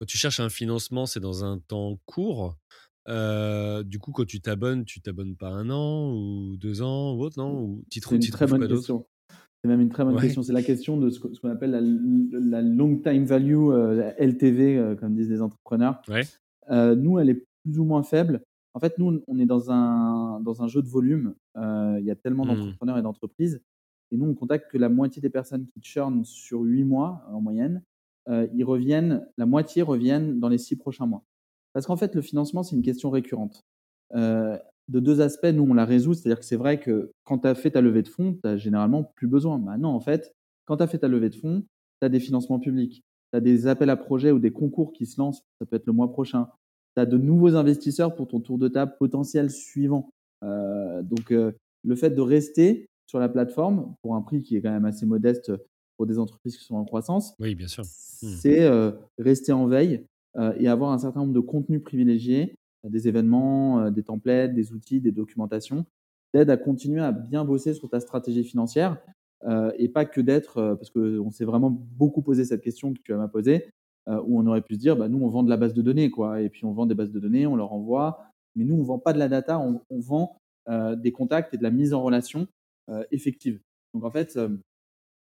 quand tu cherches un financement, c'est dans un temps court. du coup, quand tu t'abonnes, tu t'abonnes pas un an ou deux ans ou autre, non? Ou C'est une très bonne question. C'est même une très bonne question. C'est la question de ce qu'on appelle la, long time value, euh, LTV, comme disent les entrepreneurs. Euh, nous, elle est plus ou moins faible. En fait, nous, on est dans un, dans un jeu de volume. il y a tellement mmh. d'entrepreneurs et d'entreprises. Et nous, on contacte que la moitié des personnes qui churnent sur huit mois en moyenne. Ils reviennent, la moitié reviennent dans les six prochains mois. Parce qu'en fait, le financement, c'est une question récurrente de deux aspects, nous, on la résout. C'est-à-dire que c'est vrai que quand tu as fait ta levée de fonds, tu n'as généralement plus besoin. Maintenant, en fait, quand tu as fait ta levée de fonds, tu as des financements publics, tu as des appels à projets ou des concours qui se lancent, ça peut être le mois prochain. Tu as de nouveaux investisseurs pour ton tour de table potentiel suivant. Euh, donc, euh, le fait de rester sur la plateforme pour un prix qui est quand même assez modeste pour des entreprises qui sont en croissance, oui, bien sûr. Hmm. c'est euh, rester en veille et avoir un certain nombre de contenus privilégiés des événements, euh, des templates, des outils, des documentations, d'aide à continuer à bien bosser sur ta stratégie financière euh, et pas que d'être, euh, parce qu'on s'est vraiment beaucoup posé cette question que tu m'as posée, où on aurait pu se dire, bah, nous, on vend de la base de données, quoi, et puis on vend des bases de données, on leur envoie, mais nous, on ne vend pas de la data, on, vend des contacts et de la mise en relation effective. Donc en fait,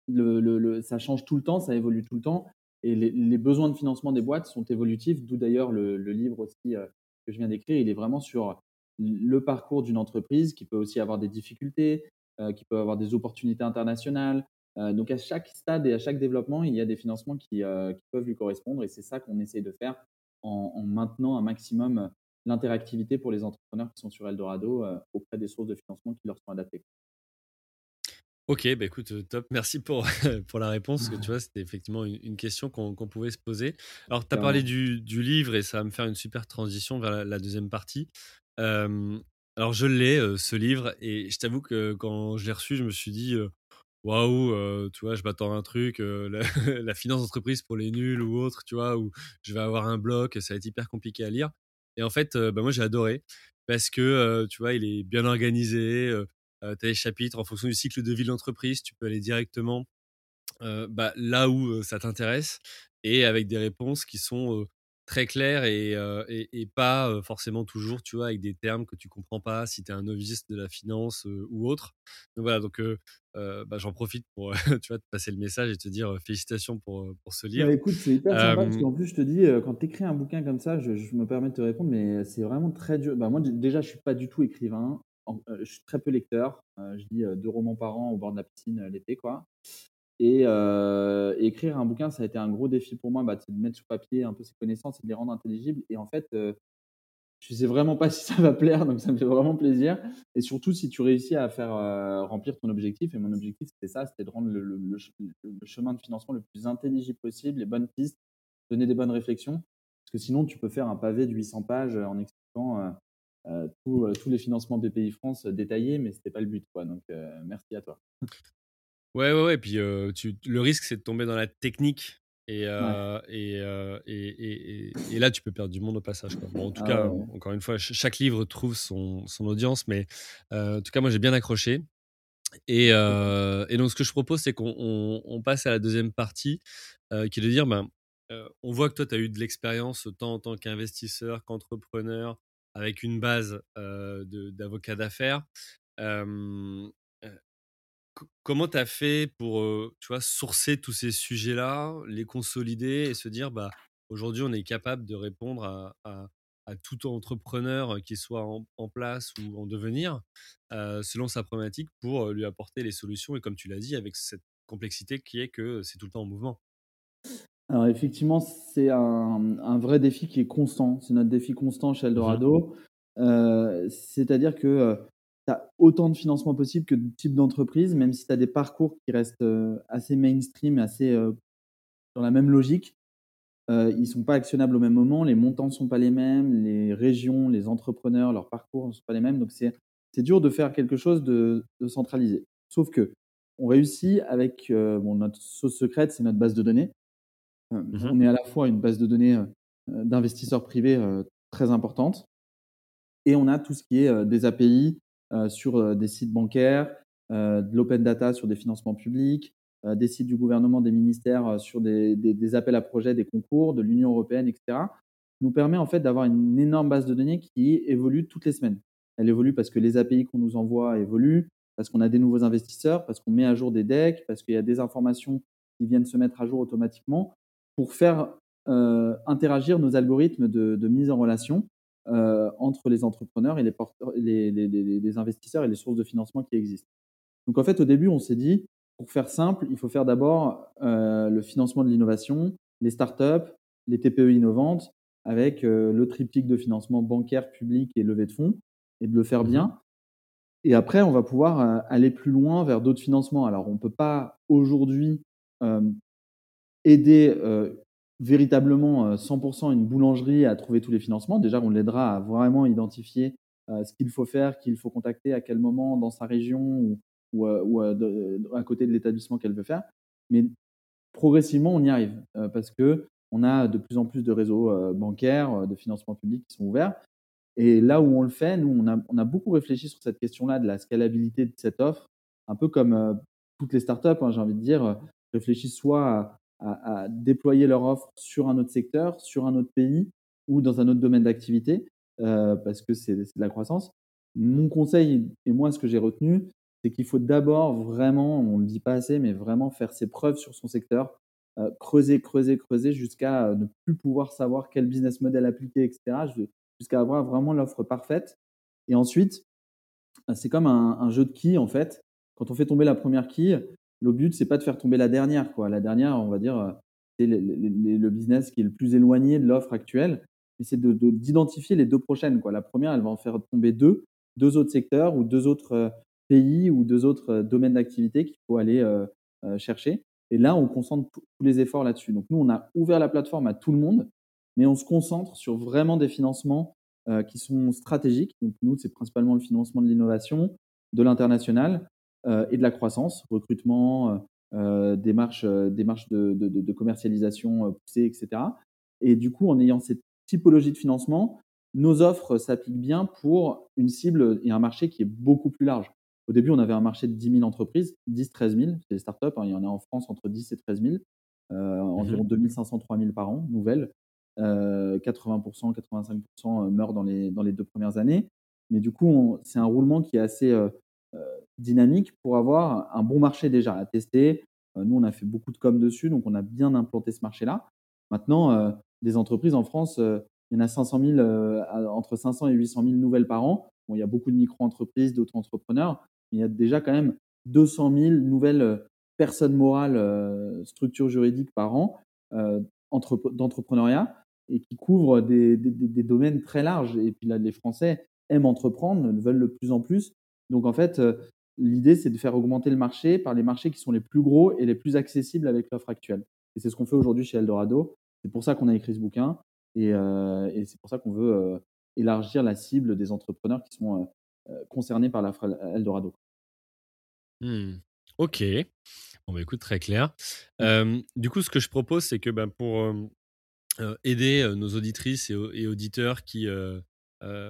le, ça change tout le temps, ça évolue tout le temps, et les, besoins de financement des boîtes sont évolutifs, d'où d'ailleurs le, livre aussi que je viens d'écrire, il est vraiment sur le parcours d'une entreprise qui peut aussi avoir des difficultés, euh, qui peut avoir des opportunités internationales. Euh, donc à chaque stade et à chaque développement, il y a des financements qui, euh, peuvent lui correspondre et c'est ça qu'on essaye de faire en, maintenant un maximum l'interactivité pour les entrepreneurs qui sont sur Eldorado auprès des sources de financement qui leur sont adaptées. Ok, bah écoute, top. Merci pour, pour la réponse. Que tu vois, c'était effectivement une, question qu'on pouvait se poser. Alors, tu as parlé du, du, livre et ça va me faire une super transition vers la, deuxième partie. alors, je l'ai, ce livre, et je t'avoue que quand je l'ai reçu, je me suis dit, waouh, tu vois, je m'attends à un truc, la, finance d'entreprise pour les nuls ou autre, tu vois, où je vais avoir un bloc, ça va être hyper compliqué à lire. Et en fait, bah, moi, j'ai adoré parce que, tu vois, il est bien organisé. Tu as les chapitres en fonction du cycle de vie de l'entreprise. Tu peux aller directement bah, là où ça t'intéresse et avec des réponses qui sont très claires et, et, pas forcément toujours, tu vois, avec des termes que tu comprends pas si tu es un novice de la finance ou autre. Donc voilà, donc bah, j'en profite pour tu vois, te passer le message et te dire félicitations pour, pour ce livre. Bah, écoute, c'est hyper sympa parce qu'en plus, je te dis, quand tu écris un bouquin comme ça, je, me permets de te répondre, mais c'est vraiment très dur. Bah, moi, déjà, je suis pas du tout écrivain. Je suis très peu lecteur. je lis deux romans par an au bord de la piscine l'été, quoi. Et écrire un bouquin, ça a été un gros défi pour moi, bah, de mettre sur papier un peu ses connaissances et de les rendre intelligibles. Et en fait, je ne sais vraiment pas si ça va plaire, donc ça me fait vraiment plaisir. Et surtout, si tu réussis à faire remplir ton objectif, et mon objectif, c'était ça, c'était de rendre le, chemin de financement le plus intelligible possible, les bonnes pistes, donner des bonnes réflexions. Parce que sinon, tu peux faire un pavé de 800 pages en expliquant tous les financements BPI France détaillés, mais ce n'était pas le but. Quoi. Donc, merci à toi. Ouais, ouais, ouais. Et puis, tu, le risque, c'est de tomber dans la technique. Et, et, et, et, là, tu peux perdre du monde au passage. Bon, en tout ah cas, encore une fois, chaque livre trouve son, son audience. Mais en tout cas, moi, j'ai bien accroché. Et, donc, ce que je propose, c'est qu'on on, passe à la deuxième partie, qui est de dire, ben, on voit que toi, tu as eu de l'expérience tant en tant qu'investisseur qu'entrepreneur, avec une base d'avocat d'affaires comment tu as fait pour tu vois, sourcer tous ces sujets-là, les consolider et se dire bah, aujourd'hui, on est capable de répondre à, tout entrepreneur qui soit en, place ou en devenir selon sa problématique pour lui apporter les solutions et comme tu l'as dit, avec cette complexité qui est que c'est tout le temps en mouvement. Alors effectivement, c'est un, vrai défi qui est constant. C'est notre défi constant chez mmh Eldorado. C'est-à-dire que tu as autant de financement possible que de type d'entreprise, même si tu as des parcours qui restent assez mainstream, assez dans la même logique. ils ne sont pas actionnables au même moment, les montants ne sont pas les mêmes, les régions, les entrepreneurs, leurs parcours ne sont pas les mêmes. Donc c'est dur de faire quelque chose de, centralisé. Sauf que on réussit avec bon, notre sauce secrète, c'est notre base de données. Mmh on est à la fois une base de données d'investisseurs privés très importante, et on a tout ce qui est des API, euh, sur euh, des sites bancaires, euh, de l'open data sur des financements publics, des sites du gouvernement, des ministères sur des, des, appels à projets, des concours, de l'Union européenne, etc., nous permet en fait d'avoir une énorme base de données qui évolue toutes les semaines. Elle évolue parce que les API qu'on nous envoie évoluent, parce qu'on a des nouveaux investisseurs, parce qu'on met à jour des decks, parce qu'il y a des informations qui viennent se mettre à jour automatiquement pour faire interagir nos algorithmes de, de, mise en relation euh, entre les entrepreneurs et les, les, investisseurs et les sources de financement qui existent. Donc en fait, au début, on s'est dit, pour faire simple, il faut faire d'abord euh, le financement de l'innovation, les startups, les TPE innovantes, avec euh, le triptyque de financement bancaire, public et levée de fonds, et de le faire mmh bien. Et après, on va pouvoir aller plus loin vers d'autres financements. Alors, on ne peut pas aujourd'hui aider véritablement 100% une boulangerie à trouver tous les financements. Déjà, on l'aidera à vraiment identifier ce qu'il faut faire, qu'il faut contacter, à quel moment dans sa région ou, à côté de l'établissement qu'elle veut faire. Mais progressivement, on y arrive parce que on a de plus en plus de réseaux bancaires, de financement public qui sont ouverts. Et là où on le fait, nous, on a, beaucoup réfléchi sur cette question-là de la scalabilité de cette offre, un peu comme toutes les startups, hein, j'ai envie de dire, réfléchissent soit à déployer leur offre sur un autre secteur, sur un autre pays ou dans un autre domaine d'activité, euh, parce que c'est de la croissance. Mon conseil, et moi ce que j'ai retenu, c'est qu'il faut d'abord vraiment, on ne le dit pas assez, mais vraiment faire ses preuves sur son secteur, euh, creuser, creuser, creuser jusqu'à ne plus pouvoir savoir quel business model appliquer, etc., jusqu'à avoir vraiment l'offre parfaite. Et ensuite, c'est comme un, un, jeu de quilles, en fait. Quand on fait tomber la première quille, le but, c'est pas de faire tomber la dernière. Quoi. La dernière, on va dire, euh, c'est le, business qui est le plus éloigné de l'offre actuelle, mais c'est d'identifier les deux prochaines. Quoi. La première, elle va en faire tomber deux, deux autres secteurs ou deux autres euh, pays ou deux autres euh, domaines d'activité qu'il faut aller chercher. Et là, on concentre tous les efforts là-dessus. Donc nous, on a ouvert la plateforme à tout le monde, mais on se concentre sur vraiment des financements qui sont stratégiques. Donc nous, c'est principalement le financement de l'innovation, de l'international, et de la croissance, recrutement, démarche, démarche de, de, de, commercialisation poussée, etc. Et du coup, en ayant cette typologie de financement, nos offres s'appliquent bien pour une cible et un marché qui est beaucoup plus large. Au début, on avait un marché de 10 000 entreprises, 10-13 000, c'est des startups, hein, il y en a en France entre 10 et 13 000, euh, mmh environ 2500, 3000 par an, nouvelles. 80%, 85% meurent dans les, dans les deux premières années. Mais du coup, c'est un roulement qui est assez euh, euh, dynamique pour avoir un bon marché déjà à tester. nous, on a fait beaucoup de com dessus, donc on a bien implanté ce marché-là. Maintenant, des entreprises en France, il y en a 500 000, entre 500 et 800 000 nouvelles par an. Bon, il y a beaucoup de micro-entreprises, d'auto-entrepreneurs, mais il y a déjà quand même 200 000 nouvelles personnes morales, structures juridiques par an d'entrepreneuriat et qui couvrent des, domaines très larges. Et puis là, les Français aiment entreprendre, le veulent de plus en plus. Donc en fait, l'idée, c'est de faire augmenter le marché par les marchés qui sont les plus gros et les plus accessibles avec l'offre actuelle. Et c'est ce qu'on fait aujourd'hui chez Eldorado. C'est pour ça qu'on a écrit ce bouquin et, c'est pour ça qu'on veut élargir la cible des entrepreneurs qui sont concernés par l'offre Eldorado. Mmh. Ok. Bon, bah, écoute, très clair. Mmh. du coup, ce que je propose, c'est que ben, pour aider nos auditrices et, auditeurs qui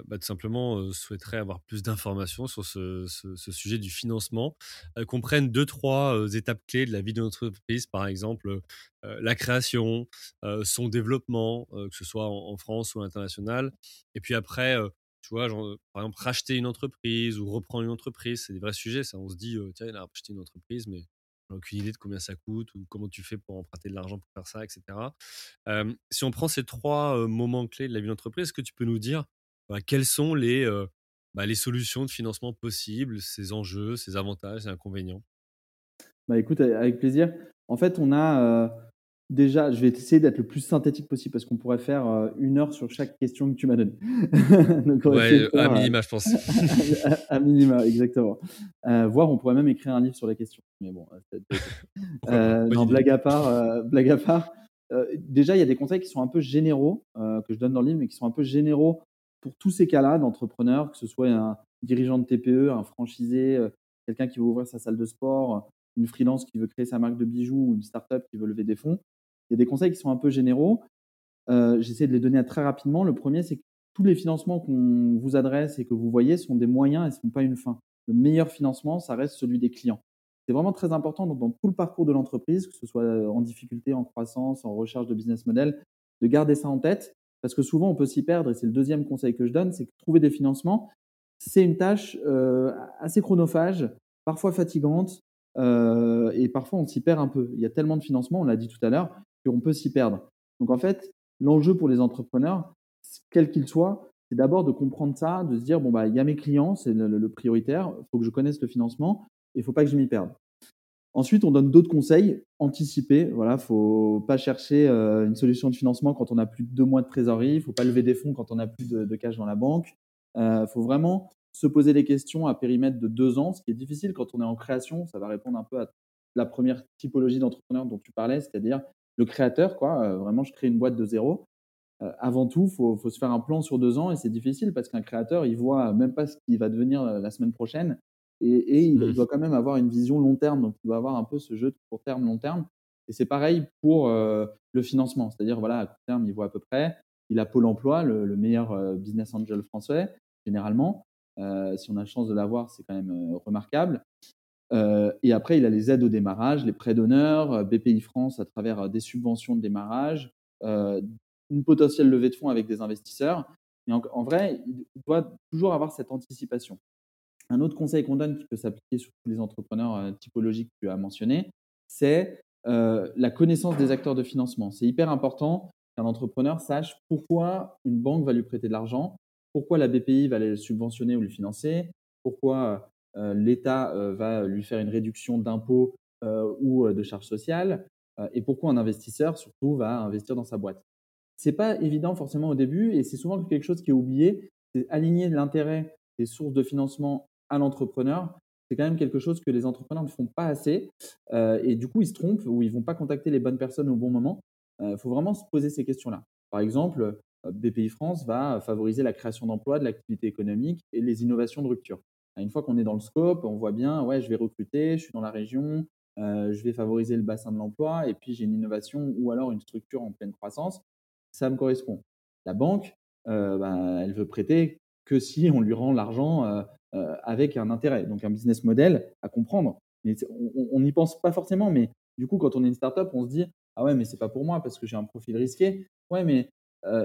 bah, tout simplement souhaiteraient avoir plus d'informations sur ce, sujet du financement, qu'on prenne deux, trois étapes clés de la vie de notre entreprise, par exemple la création, son développement, que ce soit en, France ou à l'international, et puis après, tu vois, par exemple, racheter une entreprise ou reprendre une entreprise, c'est des vrais sujets. Ça. On se dit, tiens, il a racheté une entreprise, mais on n'a aucune idée de combien ça coûte ou comment tu fais pour emprunter de l'argent pour faire ça, etc. si on prend ces trois moments clés de la vie d'entreprise, est-ce que tu peux nous dire bah, quelles sont les, bah, les solutions de financement possibles, ses enjeux, ses avantages, ses inconvénients? Bah, Écoute, avec plaisir. En fait, on a Déjà, je vais essayer d'être le plus synthétique possible parce qu'on pourrait faire euh, une heure sur chaque question que tu m'as donnée. ouais, à minima, je pense. à, minima, exactement. Euh, voire, on pourrait même écrire un livre sur la question. Mais bon, euh, non, blague à part, blague à part. déjà, il y a des conseils qui sont un peu généraux que je donne dans le livre, mais qui sont un peu généraux pour tous ces cas-là d'entrepreneurs, que ce soit un dirigeant de TPE, un franchisé, quelqu'un qui veut ouvrir sa salle de sport, une freelance qui veut créer sa marque de bijoux ou une startup qui veut lever des fonds. Il y a des conseils qui sont un peu généraux. Euh, j'essaie de les donner très rapidement. Le premier, c'est que tous les financements qu'on vous adresse et que vous voyez sont des moyens et ne sont pas une fin. Le meilleur financement, ça reste celui des clients. C'est vraiment très important dans, tout le parcours de l'entreprise, que ce soit en difficulté, en croissance, en recherche de business model, de garder ça en tête parce que souvent on peut s'y perdre et c'est le deuxième conseil que je donne, c'est que trouver des financements, c'est une tâche euh, assez chronophage, parfois fatigante euh, et parfois on s'y perd un peu. Il y a tellement de financements, on l'a dit tout à l'heure, on peut s'y perdre. Donc en fait, l'enjeu pour les entrepreneurs, quel qu'il soit, c'est d'abord de comprendre ça, de se dire bon bah il y a mes clients, c'est le, prioritaire, il faut que je connaisse le financement et il faut pas que je m'y perde. Ensuite, on donne d'autres conseils anticipés. Voilà, faut pas chercher euh, une solution de financement quand on a plus de deux mois de trésorerie. Faut pas lever des fonds quand on a plus de, cash dans la banque. Euh, faut vraiment se poser des questions à périmètre de deux ans, ce qui est difficile quand on est en création. Ça va répondre un peu à la première typologie d'entrepreneur dont tu parlais, c'est-à-dire le créateur, quoi. Euh, vraiment, je crée une boîte de zéro. Euh, avant tout, il faut, se faire un plan sur deux ans et c'est difficile parce qu'un créateur, il voit même pas ce qu'il va devenir la semaine prochaine et, il, mmh. doit quand même avoir une vision long terme. Donc, il doit avoir un peu ce jeu de court terme, long terme. Et c'est pareil pour le financement. C'est-à-dire, voilà, à court terme, il voit à peu près. Il a Pôle emploi, le, meilleur business angel français, généralement. si on a la chance de l'avoir, c'est quand même remarquable. Euh, et après, il a les aides au démarrage, les prêts d'honneur, euh, BPI France à travers euh, des subventions de démarrage, une potentielle levée de fonds avec des investisseurs. Mais en, vrai, il doit toujours avoir cette anticipation. Un autre conseil qu'on donne qui peut s'appliquer sur tous les entrepreneurs typologiques que tu as mentionnés, c'est la connaissance des acteurs de financement. C'est hyper important qu'un entrepreneur sache pourquoi une banque va lui prêter de l'argent, pourquoi la BPI va le subventionner ou le financer, pourquoi euh, l'État euh, va lui faire une réduction d'impôts euh, ou de charges sociales, et pourquoi un investisseur surtout va investir dans sa boîte. C'est pas évident forcément au début, et c'est souvent quelque chose qui est oublié, c'est aligner l'intérêt des sources de financement à l'entrepreneur c'est quand même quelque chose que les entrepreneurs ne font pas assez. et du coup, ils se trompent ou ils vont pas contacter les bonnes personnes au bon moment. Il faut vraiment se poser ces questions-là. Par exemple, BPI France va favoriser la création d'emplois, de l'activité économique et les innovations de rupture. Une fois qu'on est dans le scope, on voit bien, ouais, je vais recruter, je suis dans la région, je vais favoriser le bassin de l'emploi, et puis j'ai une innovation ou alors une structure en pleine croissance, ça me correspond. La banque, ben, elle veut prêter que si on lui rend l'argent avec un intérêt, donc un business model à comprendre. Mais on n'y pense pas forcément, mais du coup, quand on est une startup, on se dit ah ouais, mais c'est pas pour moi parce que j'ai un profil risqué. Ouais, mais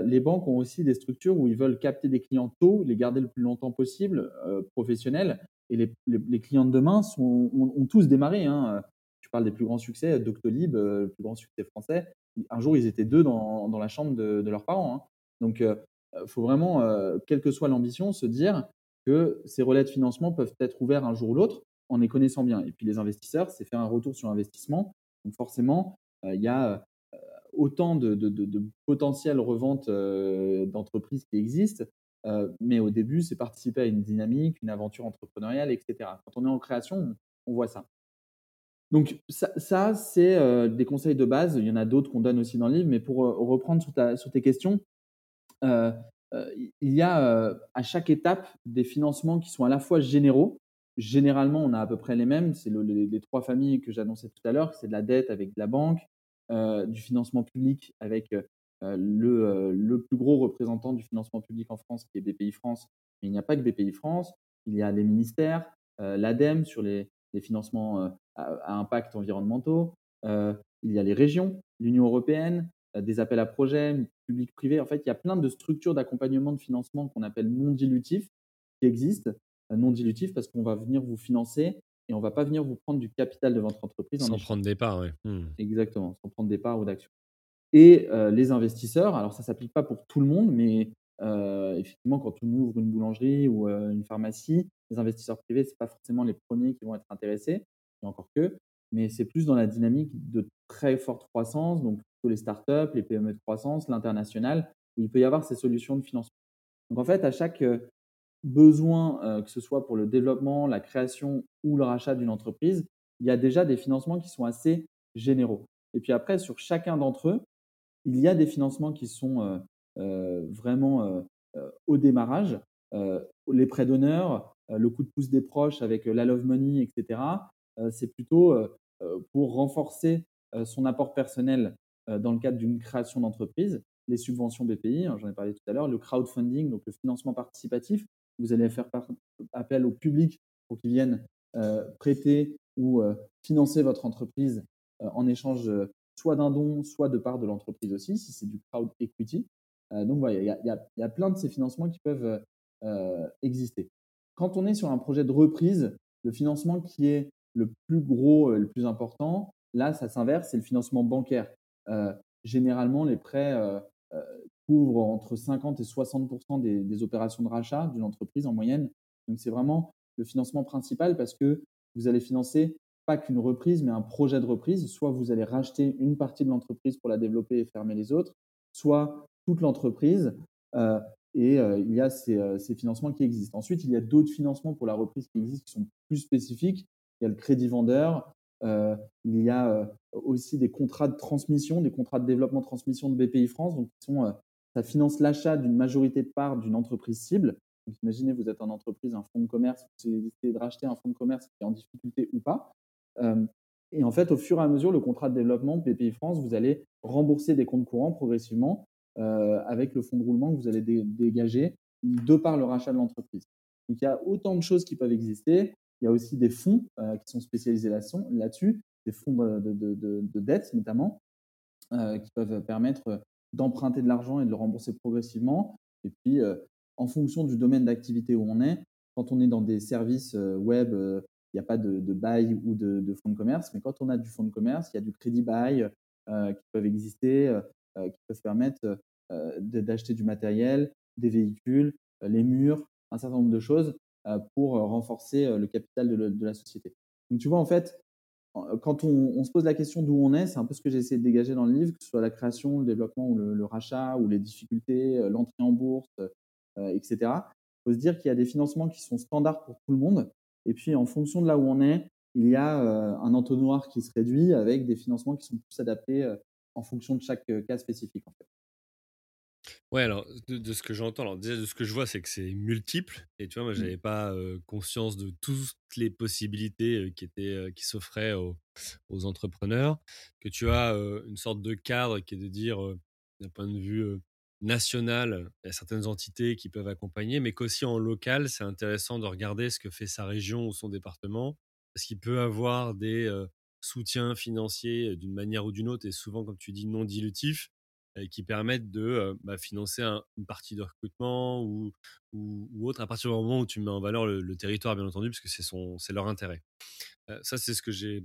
les banques ont aussi des structures où ils veulent capter des clients tôt, les garder le plus longtemps possible, professionnels. Et les, clients de demain sont, ont, tous démarré. Hein. Tu parles des plus grands succès, Doctolib, le plus grand succès français. Un jour, ils étaient deux dans, la chambre de, leurs parents. Hein. Donc, il faut vraiment, quelle que soit l'ambition, se dire que ces relais de financement peuvent être ouverts un jour ou l'autre en les connaissant bien. Et puis les investisseurs, c'est faire un retour sur investissement. Donc forcément, il y a autant de, de, potentielles reventes d'entreprises qui existent, mais au début, c'est participer à une dynamique, une aventure entrepreneuriale, etc. Quand on est en création, on, voit ça. Donc ça, c'est des conseils de base. Il y en a d'autres qu'on donne aussi dans le livre, mais pour reprendre sur, ta, sur tes questions, il y a à chaque étape des financements qui sont à la fois généraux. Généralement, on a à peu près les mêmes. C'est les, trois familles que j'annonçais tout à l'heure. C'est de la dette avec de la banque, euh, du financement public avec euh, le, plus gros représentant du financement public en France, qui est BPI France. Mais il n'y a pas que BPI France, il y a les ministères, euh, l'ADEME sur les, les financements à, impact environnementaux, il y a les régions, l'Union européenne, des appels à projets, public-privé. En fait, il y a plein de structures d'accompagnement de financement qu'on appelle non dilutifs qui existent. Non dilutifs parce qu'on va venir vous financer et on va pas venir vous prendre du capital de votre entreprise. Sans prendre des parts, oui. Mmh. Exactement, sans prendre des parts ou d'actions. Et euh, les investisseurs, alors ça s'applique pas pour tout le monde, mais euh, effectivement, quand on ouvre une boulangerie ou euh, une pharmacie, les investisseurs privés, ce n'est pas forcément les premiers qui vont être intéressés, et encore que, mais c'est plus dans la dynamique de très forte croissance, donc les startups, les PME de croissance, l'international, où il peut y avoir ces solutions de financement. Donc en fait, à chaque besoin, euh, que ce soit pour le développement, la création ou le rachat d'une entreprise, il y a déjà des financements qui sont assez généraux. Et puis après, sur chacun d'entre eux, il y a des financements qui sont euh, euh, vraiment au démarrage. les prêts d'honneur, le coup de pouce des proches avec la love money, etc. c'est plutôt pour renforcer son apport personnel dans le cadre d'une création d'entreprise. Les subventions BPI, hein, j'en ai parlé tout à l'heure, le crowdfunding, donc le financement participatif, vous allez faire appel au public pour qu'ils viennent euh, prêter ou euh, financer votre entreprise euh, en échange soit d'un don, soit de part de l'entreprise aussi, si c'est du crowd equity. donc voilà, il y, a plein de ces financements qui peuvent exister. Quand on est sur un projet de reprise, le financement qui est le plus gros, le plus important, là, ça s'inverse, c'est le financement bancaire. Généralement, les prêts couvre entre 50 et 60% des, opérations de rachat d'une entreprise en moyenne. Donc c'est vraiment le financement principal parce que vous allez financer pas qu'une reprise, mais un projet de reprise. Soit vous allez racheter une partie de l'entreprise pour la développer et fermer les autres, soit toute l'entreprise. Euh, et euh, il y a euh, ces, financements qui existent. Ensuite, il y a d'autres financements pour la reprise qui existent qui sont plus spécifiques. Il y a le crédit vendeur. Il y a aussi des contrats de transmission, des contrats de développement transmission de BPI France, donc sont ça finance l'achat d'une majorité de parts d'une entreprise cible. Imaginez, vous êtes en entreprise, un fonds de commerce, vous essayez de racheter un fonds de commerce qui est en difficulté ou pas. Euh, et en fait, au fur et à mesure, le contrat de développement BPI France, vous allez rembourser des comptes courants progressivement euh, avec le fonds de roulement que vous allez dégager de par le rachat de l'entreprise. Donc, il y a autant de choses qui peuvent exister. Il y a aussi des fonds euh, qui sont spécialisés là-dessus, des fonds de, de dette notamment, qui peuvent permettre d'emprunter de l'argent et de le rembourser progressivement. Et puis, euh, en fonction du domaine d'activité où on est, quand on est dans des services euh, web, euh, il n'y a pas de, bail ou de, fonds de commerce, mais quand on a du fonds de commerce, il y a du crédit bail qui peuvent exister, qui peuvent permettre d'acheter du matériel, des véhicules, les murs, un certain nombre de choses pour renforcer le capital de, la société. Donc tu vois, en fait, quand on, se pose la question d'où on est, c'est un peu ce que j'ai essayé de dégager dans le livre, que ce soit la création, le développement ou le, rachat, ou les difficultés, euh, l'entrée en bourse, euh, etc. Il faut se dire qu'il y a des financements qui sont standards pour tout le monde. Et puis, en fonction de là où on est, il y a euh, un entonnoir qui se réduit avec des financements qui sont plus adaptés en fonction de chaque cas spécifique. Ouais, alors de, ce que j'entends, alors déjà de ce que je vois, c'est que c'est multiple. Et tu vois, moi, Mmh. j'avais pas conscience de toutes les possibilités qui étaient qui s'offraient aux, aux, entrepreneurs. Que tu as une sorte de cadre qui est de dire, d'un point de vue national, il y a certaines entités qui peuvent accompagner, mais qu'aussi en local, c'est intéressant de regarder ce que fait sa région ou son département, parce qu'il peut avoir des soutiens financiers d'une manière ou d'une autre, et souvent, comme tu dis, non dilutifs qui permettent de bah, financer une partie de recrutement ou, ou, autre à partir du moment où tu mets en valeur le, territoire, bien entendu, parce que c'est, son, c'est leur intérêt. ça, c'est ce que j'ai,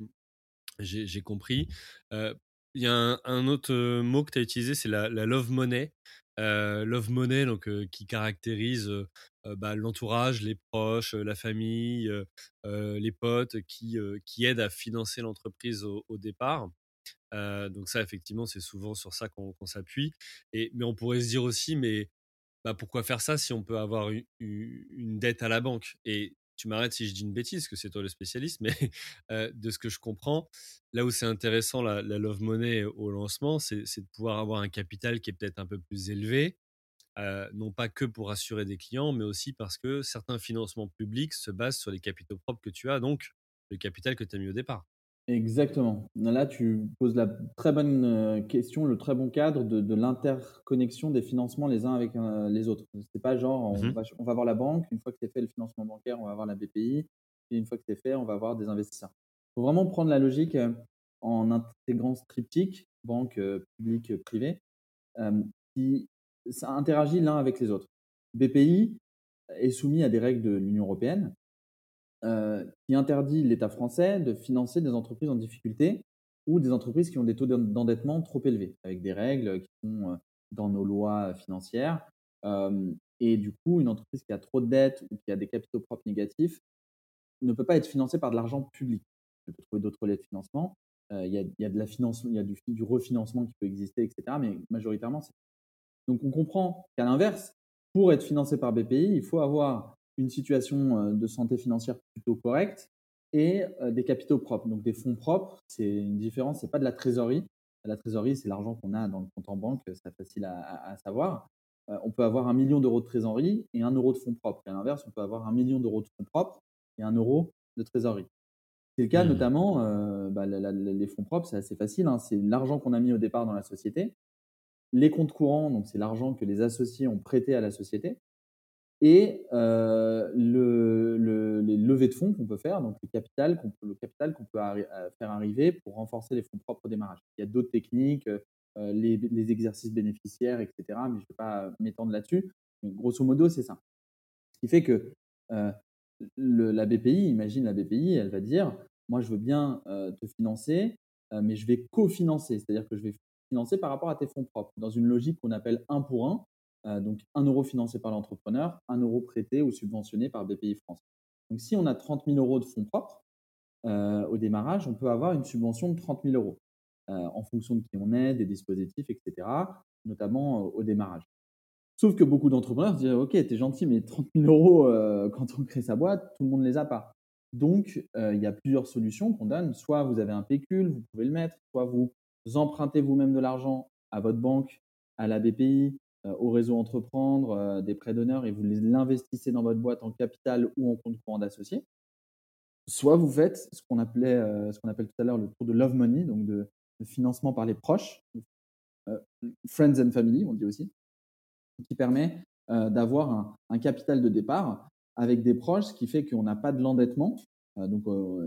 j'ai, compris. Il y a un, autre mot que tu as utilisé, c'est la, love money. love money, donc, qui caractérise bah, l'entourage, les proches, la famille, les potes qui, qui aident à financer l'entreprise au départ donc ça, effectivement, c'est souvent sur ça qu'on s'appuie. Et mais on pourrait se dire aussi, mais bah, pourquoi faire ça si on peut avoir une dette à la banque? Et tu m'arrêtes si je dis une bêtise, que c'est toi le spécialiste, mais de ce que je comprends, là où c'est intéressant la, Love Money au lancement, c'est de pouvoir avoir un capital qui est peut-être un peu plus élevé, non pas que pour assurer des clients, mais aussi parce que certains financements publics se basent sur les capitaux propres que tu as, donc le capital que tu as mis au départ. Exactement. Là, tu poses la très bonne euh, question, le très bon cadre de, l'interconnexion des financements les uns avec euh, les autres. C'est pas genre on, mmh va, on, va, voir la banque, une fois que c'est fait le financement bancaire, on va voir la BPI, et une fois que c'est fait, on va voir des investisseurs. Il faut vraiment prendre la logique euh, en intégrant ce triptyque, banque, publique, privée, qui ça interagit l'un avec les autres. BPI est soumis à des règles de l'Union européenne, euh, qui interdit l'État français de financer des entreprises en difficulté ou des entreprises qui ont des taux d'endettement trop élevés, avec des règles qui sont euh, dans nos lois financières. Euh, et du coup, une entreprise qui a trop de dettes ou qui a des capitaux propres négatifs ne peut pas être financée par de l'argent public. Elle peut trouver d'autres relais de financement. Il y, a, y, a, du, du, refinancement qui peut exister, etc. Mais majoritairement, c'est. Donc, on comprend qu'à l'inverse, pour être financé par BPI, il faut avoir une situation euh, de santé financière plutôt correcte et euh, des capitaux propres. Donc des fonds propres, c'est une différence, c'est pas de la trésorerie. La trésorerie, c'est l'argent qu'on a dans le compte en banque, c'est facile à, savoir. Euh, on peut avoir un million d'euros de trésorerie et un euro de fonds propres. Et à l'inverse, on peut avoir un million d'euros de fonds propres et un euro de trésorerie. C'est le cas mmh. notamment, bah, les fonds propres, c'est assez facile. Hein. c'est l'argent qu'on a mis au départ dans la société. Les comptes courants, donc c'est l'argent que les associés ont prêté à la société et euh, le, les levées de fonds qu'on peut faire, donc le capital qu'on peut, euh, faire arriver pour renforcer les fonds propres au démarrage. Il y a d'autres techniques, euh, les, exercices bénéficiaires, etc., mais je ne vais pas m'étendre là-dessus. grosso modo, c'est ça. Ce qui fait que le, la BPI, imagine la BPI, elle va dire, moi je veux bien te financer, mais je vais cofinancer, c'est-à-dire que je vais financer par rapport à tes fonds propres, dans une logique qu'on appelle un pour un, euh, donc 1 euro financé par l'entrepreneur, 1 euro prêté ou subventionné par BPI France. Donc si on a 30 000 euros de fonds propres euh, au démarrage, on peut avoir une subvention de 30 000 euros euh, en fonction de qui on est, des dispositifs, etc., notamment au démarrage. Sauf que beaucoup d'entrepreneurs se disent Ok, t'es gentil, mais 30 000 euros quand on crée sa boîte, tout le monde ne les a pas. Donc, il y a plusieurs solutions qu'on donne. Soit vous avez un pécule, vous pouvez le mettre, soit vous empruntez vous-même de l'argent à votre banque, à la BPI, euh, au réseau entreprendre, euh, des prêts d'honneur et vous l'investissez dans votre boîte en capital ou en compte courant d'associé. Soit vous faites ce qu'on appelait, euh, ce qu'on appelle tout à l'heure le tour de love money, donc de, financement par les proches, friends and family, on dit aussi, qui permet d'avoir un, capital de départ avec des proches, ce qui fait qu'on n'a pas de l'endettement. donc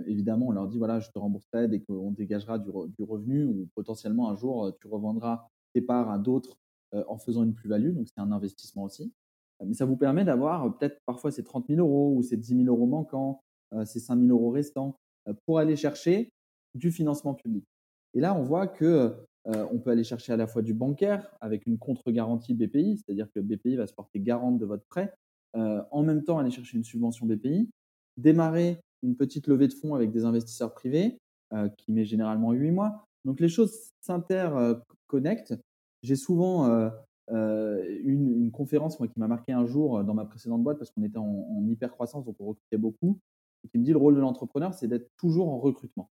évidemment, on leur dit voilà, je te rembourserai dès qu'on dégagera du, du, revenu ou potentiellement un jour tu revendras tes parts à d'autres euh, en faisant une plus-value, donc c'est un investissement aussi. Euh, mais ça vous permet d'avoir euh, peut-être parfois ces 30 000 euros ou ces 10 000 euros manquants, ces 5 000 euros restants, pour aller chercher du financement public. Et là, on voit que on peut aller chercher à la fois du bancaire avec une contre-garantie BPI, c'est-à-dire que BPI va se porter garante de votre prêt, en même temps aller chercher une subvention BPI, démarrer une petite levée de fonds avec des investisseurs privés, qui met généralement 8 mois. Donc les choses s'interconnectent j'ai souvent euh, euh, une, conférence qui m'a marqué un jour euh, dans ma précédente boîte parce qu'on était en, hyper croissance, donc on recrutait beaucoup, et qui me dit le rôle de l'entrepreneur, c'est d'être toujours en recrutement.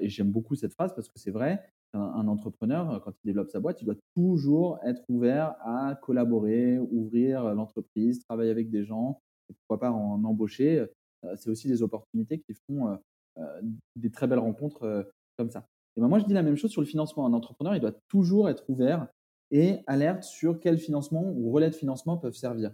et j'aime beaucoup cette phrase parce que c'est vrai. un, entrepreneur, quand il développe sa boîte, il doit toujours être ouvert à collaborer, ouvrir l'entreprise, travailler avec des gens, pourquoi pas en embaucher. c'est aussi des opportunités qui font des très belles rencontres comme ça. Et ben moi, je dis la même chose sur le financement. Un entrepreneur, il doit toujours être ouvert et alerte sur quel financement ou relais de financement peuvent servir.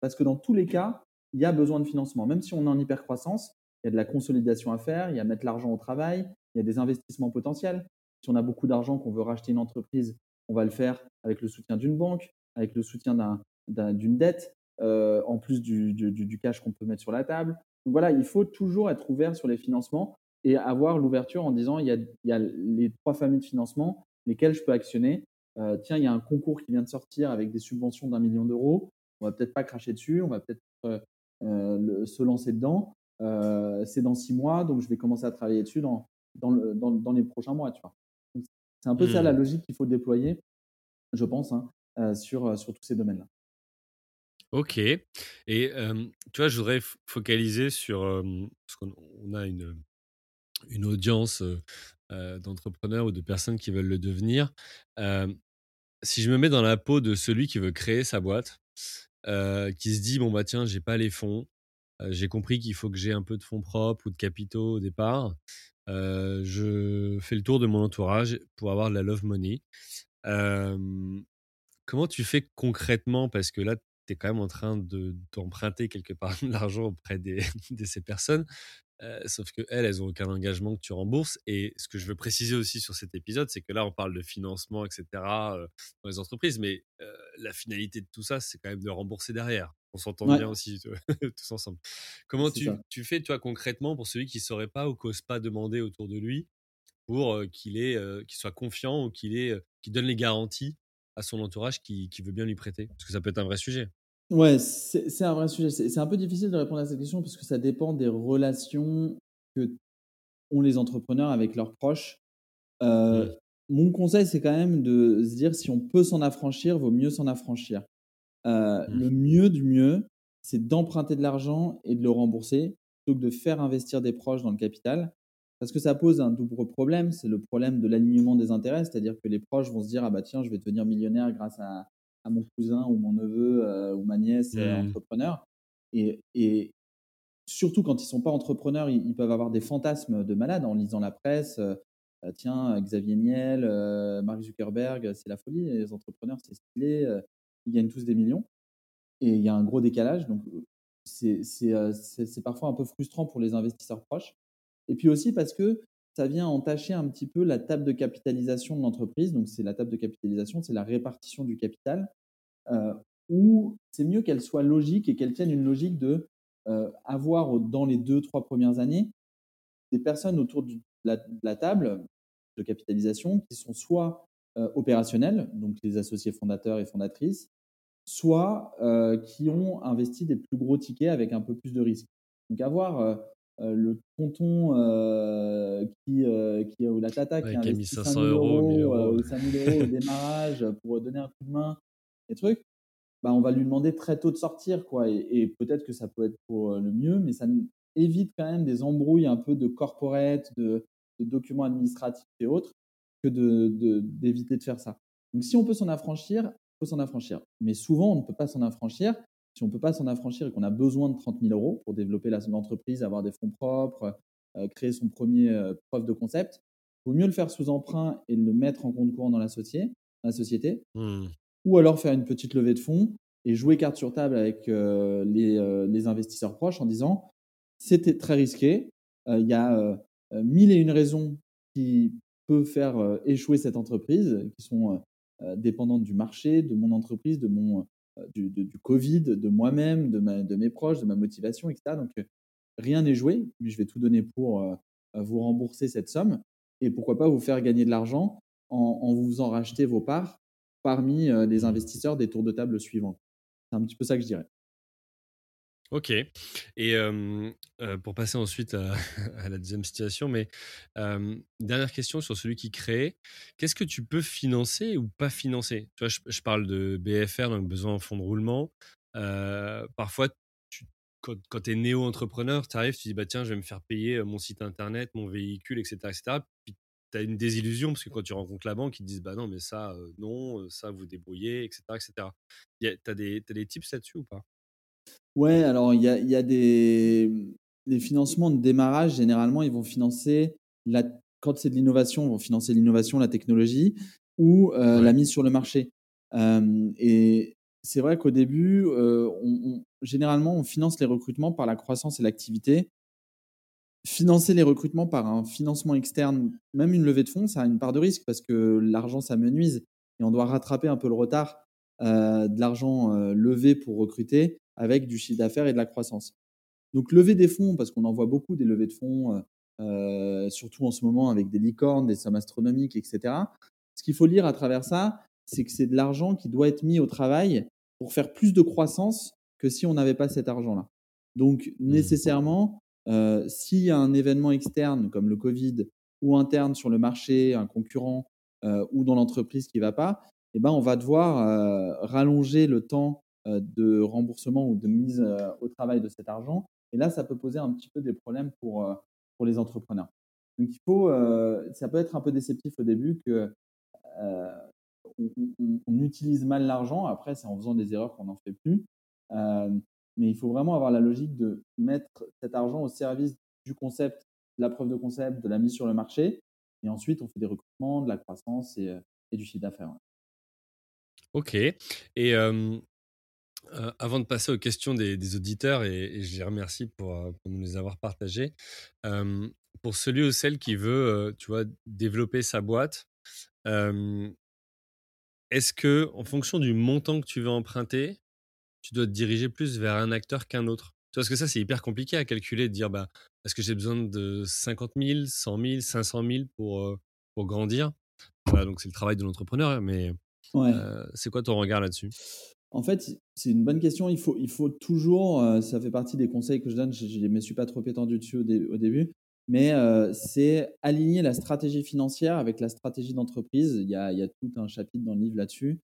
Parce que dans tous les cas, il y a besoin de financement. Même si on est en hypercroissance, il y a de la consolidation à faire, il y a mettre l'argent au travail, il y a des investissements potentiels. Si on a beaucoup d'argent, qu'on veut racheter une entreprise, on va le faire avec le soutien d'une banque, avec le soutien d'une dette, euh, en plus du, du cash qu'on peut mettre sur la table. Donc voilà, il faut toujours être ouvert sur les financements et avoir l'ouverture en disant il y, a, les trois familles de financement, lesquelles je peux actionner. Euh, tiens, il y a un concours qui vient de sortir avec des subventions d'un million d'euros. On va peut-être pas cracher dessus, on va peut-être euh, euh, se lancer dedans. c'est dans six mois, donc je vais commencer à travailler dessus dans, dans, les prochains mois. Tu vois. C'est un peu ça la mmh. logique qu'il faut déployer, je pense, hein, sur, sur tous ces domaines-là. Ok. Et tu vois, je voudrais focaliser sur. parce qu'on a une, une audience d'entrepreneurs ou de personnes qui veulent le devenir. si je me mets dans la peau de celui qui veut créer sa boîte, qui se dit bon bah tiens j'ai pas les fonds, j'ai compris qu'il faut que j'ai un peu de fonds propres ou de capitaux au départ. je fais le tour de mon entourage pour avoir de la love money. comment tu fais concrètement? Parce que là, tu es quand même en train d'emprunter quelque part de l'argent auprès des, de ces personnes. Euh, sauf que elles, elles ont aucun engagement que tu rembourses. Et ce que je veux préciser aussi sur cet épisode, c'est que là, on parle de financement, etc. Euh, dans les entreprises, mais euh, la finalité de tout ça, c'est quand même de rembourser derrière. On s'entend bien aussi tous ensemble. Comment tu, tu, fais, toi, concrètement, pour celui qui ne saurait pas ou qui n'ose pas demander autour de lui, pour qu'il qu'il soit confiant ou qu'il donne les garanties à son entourage qui, qui veut bien lui prêter? Parce que ça peut être un vrai sujet. Ouais, c'est un vrai sujet. C'est un peu difficile de répondre à cette question parce que ça dépend des relations que ont les entrepreneurs avec leurs proches. Euh, mon conseil, c'est quand même de se dire si on peut s'en affranchir, vaut mieux s'en affranchir. Euh, mmh. Le mieux du mieux, c'est d'emprunter de l'argent et de le rembourser plutôt que de faire investir des proches dans le capital. Parce que ça pose un double problème, c'est le problème de l'alignement des intérêts, c'est-à-dire que les proches vont se dire ah bah tiens je vais devenir millionnaire grâce à, à mon cousin ou mon neveu euh, ou ma nièce euh, mmh. entrepreneur. Et, et, surtout quand ils sont pas entrepreneurs, ils, peuvent avoir des fantasmes de malades en lisant la presse. Euh, tiens, Xavier Niel, Mark Zuckerberg, c'est la folie. Les entrepreneurs, c'est stylé. ils gagnent tous des millions. Et il y a un gros décalage. Donc, c'est parfois un peu frustrant pour les investisseurs proches. Et puis aussi parce que ça vient entacher un petit peu la table de capitalisation de l'entreprise. Donc, c'est la table de capitalisation, c'est la répartition du capital, euh, où c'est mieux qu'elle soit logique et qu'elle tienne une logique de euh, avoir dans les deux, trois premières années des personnes autour de la, table de capitalisation qui sont soit euh, opérationnelles, donc les associés fondateurs et fondatrices, soit qui ont investi des plus gros tickets avec un peu plus de risques. Donc, avoir euh, le tonton euh, qui, euh, qui, ou la tata qui, a mis 500 euros, euros, ou 5000 euros au démarrage pour donner un coup de main, et trucs, bah, on va lui demander très tôt de sortir. Quoi, et, peut-être que ça peut être pour le mieux, mais ça évite quand même des embrouilles un peu de corporate, de, documents administratifs et autres, que d'éviter de, de faire ça. Donc si on peut s'en affranchir, il faut s'en affranchir. Mais souvent, on ne peut pas s'en affranchir si on ne peut pas s'en affranchir et qu'on a besoin de 30 000 euros pour développer l'entreprise, avoir des fonds propres, euh, créer son premier euh, preuve de concept, il vaut mieux le faire sous emprunt et le mettre en compte courant dans la, société, la société mmh. ou alors faire une petite levée de fonds et jouer carte sur table avec euh, les, investisseurs proches en disant c'était très risqué, il y a mille et une raisons qui peuvent faire échouer cette entreprise, qui sont dépendantes du marché, de mon entreprise, de mon euh, du, Covid, de moi-même, de, mes proches, de ma motivation, etc. Donc, euh, rien n'est joué, mais je vais tout donner pour euh, vous rembourser cette somme et pourquoi pas vous faire gagner de l'argent en, vous en racheter vos parts parmi les investisseurs des tours de table suivants. C'est un petit peu ça que je dirais. Ok. Et pour passer ensuite à, la deuxième situation, mais dernière question sur celui qui crée. Qu'est-ce que tu peux financer ou pas financer? Tu je, parle de BFR, donc besoin en fonds de roulement. parfois, quand, tu es néo-entrepreneur, tu arrives, tu dis bah, tiens, je vais me faire payer mon site internet, mon véhicule, etc. etc. Puis tu as une désillusion parce que quand tu rencontres la banque, ils te disent bah non, mais ça, non, ça, vous débrouillez, etc. etc. Tu as, des tips là-dessus ou pas? Ouais, alors il y a, y a des les financements de démarrage, généralement, ils vont financer, la, quand c'est de l'innovation, ils vont financer l'innovation, la technologie ou la mise sur le marché. et c'est vrai qu'au début, on, généralement, on finance les recrutements par la croissance et l'activité. Financer les recrutements par un financement externe, même une levée de fonds, ça a une part de risque parce que l'argent, ça menuise et on doit rattraper un peu le retard de l'argent levé pour recruter avec du chiffre d'affaires et de la croissance. Donc, lever des fonds, parce qu'on en voit beaucoup des levées de fonds, surtout en ce moment avec des licornes, des sommes astronomiques, etc. Ce qu'il faut lire à travers ça, c'est que c'est de l'argent qui doit être mis au travail pour faire plus de croissance que si on n'avait pas cet argent-là. Donc, mmh. nécessairement, euh, s'il y a un événement externe comme le Covid ou interne sur le marché, un concurrent euh, ou dans l'entreprise qui ne va pas, eh ben, on va devoir euh, rallonger le temps de remboursement ou de mise au travail de cet argent. Et là, ça peut poser un petit peu des problèmes pour, pour les entrepreneurs. Donc, il faut, ça peut être un peu déceptif au début que on, utilise mal l'argent. Après, c'est en faisant des erreurs qu'on n'en fait plus. Euh, mais il faut vraiment avoir la logique de mettre cet argent au service du concept, de la preuve de concept, de la mise sur le marché. Et ensuite, on fait des recrutements, de la croissance et, euh, du chiffre d'affaires. Ok. Et euh, avant de passer aux questions des, auditeurs, et, je les remercie pour, nous les avoir partagées, pour celui ou celle qui veut, tu vois, développer sa boîte, est-ce que, en fonction du montant que tu veux emprunter, tu dois te diriger plus vers un acteur qu'un autre? Parce que ça, c'est hyper compliqué à calculer, de dire, bah, est-ce que j'ai besoin de 50 000, 100 000, 500 000 pour, pour grandir? Donc, c'est le travail de l'entrepreneur, mais c'est quoi ton regard là-dessus? En fait, c'est une bonne question. Il faut, il faut toujours, ça fait partie des conseils que je donne, je ne me suis pas trop étendu dessus au début, mais c'est aligner la stratégie financière avec la stratégie d'entreprise. Il, y a, tout un chapitre dans le livre là-dessus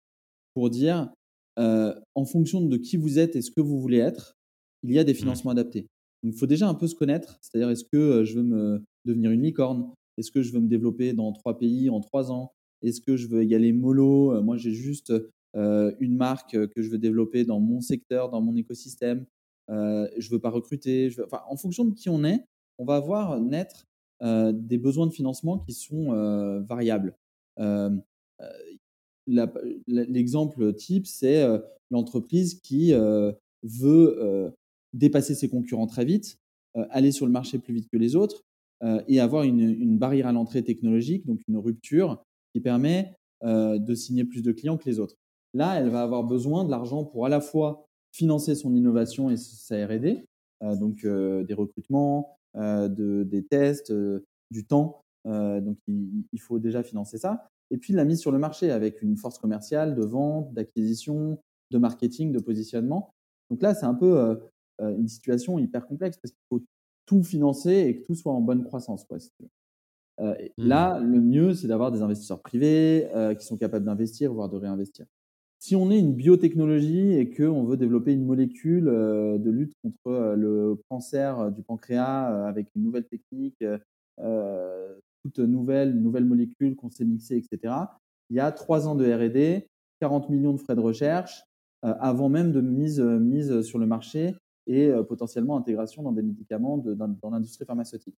pour dire, en fonction de qui vous êtes et ce que vous voulez être, il y a des financements adaptés. il faut déjà un peu se connaître, c'est-à-dire est-ce que je veux me devenir une licorne? Est-ce que je veux me développer dans trois pays en trois ans? Est-ce que je veux y aller mollo Moi, j'ai juste une marque que je veux développer dans mon secteur, dans mon écosystème. je ne veux pas recruter. Enfin, en fonction de qui on est, on va voir naître des besoins de financement qui sont variables. L'exemple type, c'est l'entreprise qui veut dépasser ses concurrents très vite, aller sur le marché plus vite que les autres et avoir une, barrière à l'entrée technologique, donc une rupture qui permet de signer plus de clients que les autres. Là, elle va avoir besoin de l'argent pour à la fois financer son innovation et sa R&D, donc des recrutements, euh, de, des tests, euh, du temps. Euh, donc, il, faut déjà financer ça. Et puis, la mise sur le marché avec une force commerciale de vente, d'acquisition, de marketing, de positionnement. Donc là, c'est un peu une situation hyper complexe parce qu'il faut tout financer et que tout soit en bonne croissance. Quoi, mmh. Là, le mieux, c'est d'avoir des investisseurs privés qui sont capables d'investir, voire de réinvestir. Si on est une biotechnologie et qu'on veut développer une molécule euh, de lutte contre euh, le cancer euh, du pancréas avec une nouvelle technique, toute nouvelle, nouvelle molécule qu'on sait mixer, etc., il y a trois ans de R&D, 40 millions de frais de recherche, avant même de mise, mise sur le marché et potentiellement intégration dans des médicaments dans, l'industrie pharmaceutique.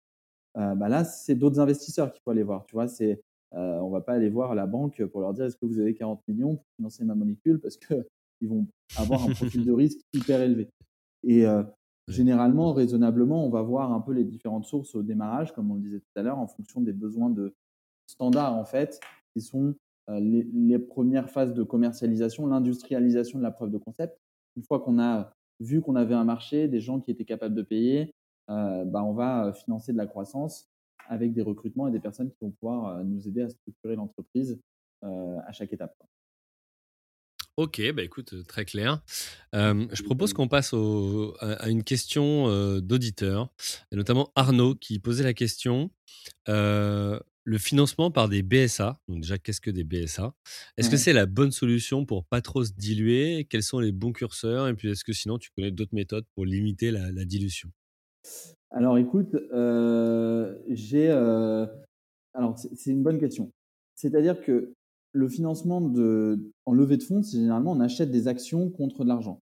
Bah là, c'est d'autres investisseurs qu'il faut aller voir. Tu vois, c'est euh, on ne va pas aller voir la banque pour leur dire est-ce que vous avez 40 millions pour financer ma molécule parce qu'ils vont avoir un profil de risque hyper élevé. Et euh, généralement, raisonnablement, on va voir un peu les différentes sources au démarrage, comme on le disait tout à l'heure, en fonction des besoins de standards, en fait, qui sont euh, les, premières phases de commercialisation, l'industrialisation de la preuve de concept. Une fois qu'on a vu qu'on avait un marché, des gens qui étaient capables de payer, bah, on va financer de la croissance avec des recrutements et des personnes qui vont pouvoir euh, nous aider à structurer l'entreprise euh, à chaque étape. Ok, bah écoute, euh, très clair. je propose qu'on passe à, une question d'auditeur, notamment Arnaud qui posait la question le financement par des BSA. Donc déjà, qu'est-ce que des BSA Est-ce que c'est la bonne solution pour pas trop se diluer? Quels sont les bons curseurs? Et puis, est-ce que sinon, tu connais d'autres méthodes pour limiter la dilution? Alors écoute, euh, j'ai, euh, alors, c'est une bonne question. C'est-à-dire que le financement de, en levée de fonds, c'est généralement on achète des actions contre de l'argent.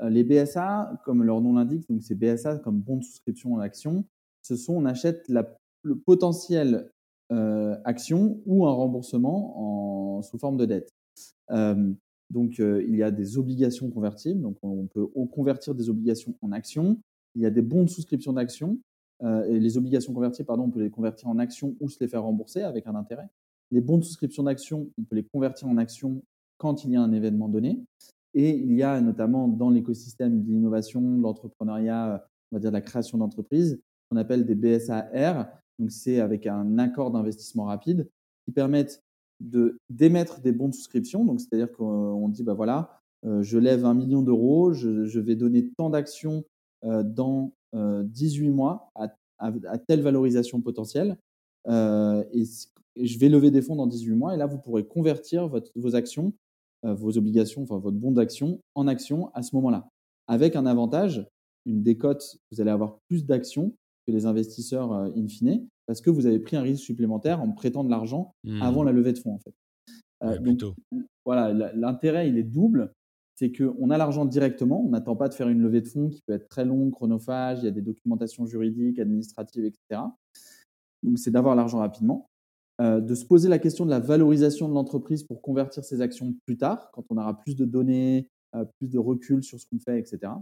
Euh, les BSA, comme leur nom l'indique, donc c'est BSA comme bon de souscription en action, ce sont on achète le potentiel action ou un remboursement en, sous forme de dette. Donc il y a des obligations convertibles, donc on peut convertir des obligations en actions. Il y a des bons de souscription d'actions et les obligations convertibles, pardon, on peut les convertir en actions ou se les faire rembourser avec un intérêt. Les bons de souscription d'actions, on peut les convertir en actions quand il y a un événement donné. Et il y a notamment dans l'écosystème de l'innovation, de l'entrepreneuriat, on va dire de la création d'entreprises, qu'on appelle des BSAR. Donc, c'est avec un accord d'investissement rapide qui permettent de d'émettre des bons de souscription. Donc, c'est-à-dire qu'on dit, bah voilà, euh, je lève un million d'euros, je, vais donner tant d'actions euh, dans 18 euh, mois à, telle valorisation potentielle. et, je vais lever des fonds dans 18 mois. Et là, vous pourrez convertir vos actions euh, vos obligations, enfin votre bon d'action en action à ce moment-là. Avec un avantage, une décote, vous allez avoir plus d'actions que les investisseurs euh, in fine, parce que vous avez pris un risque supplémentaire en prêtant de l'argent mmh. avant la levée de fonds. En fait. Euh, donc, voilà, l'intérêt, il est double. C'est qu'on a l'argent directement, on n'attend pas de faire une levée de fonds qui peut être très longue, chronophage, il y a des documentations juridiques, administratives, etc. Donc, c'est d'avoir l'argent rapidement. Euh, de se poser la question de la valorisation de l'entreprise pour convertir ses actions plus tard, quand on aura plus de données, euh, plus de recul sur ce qu'on fait, etc.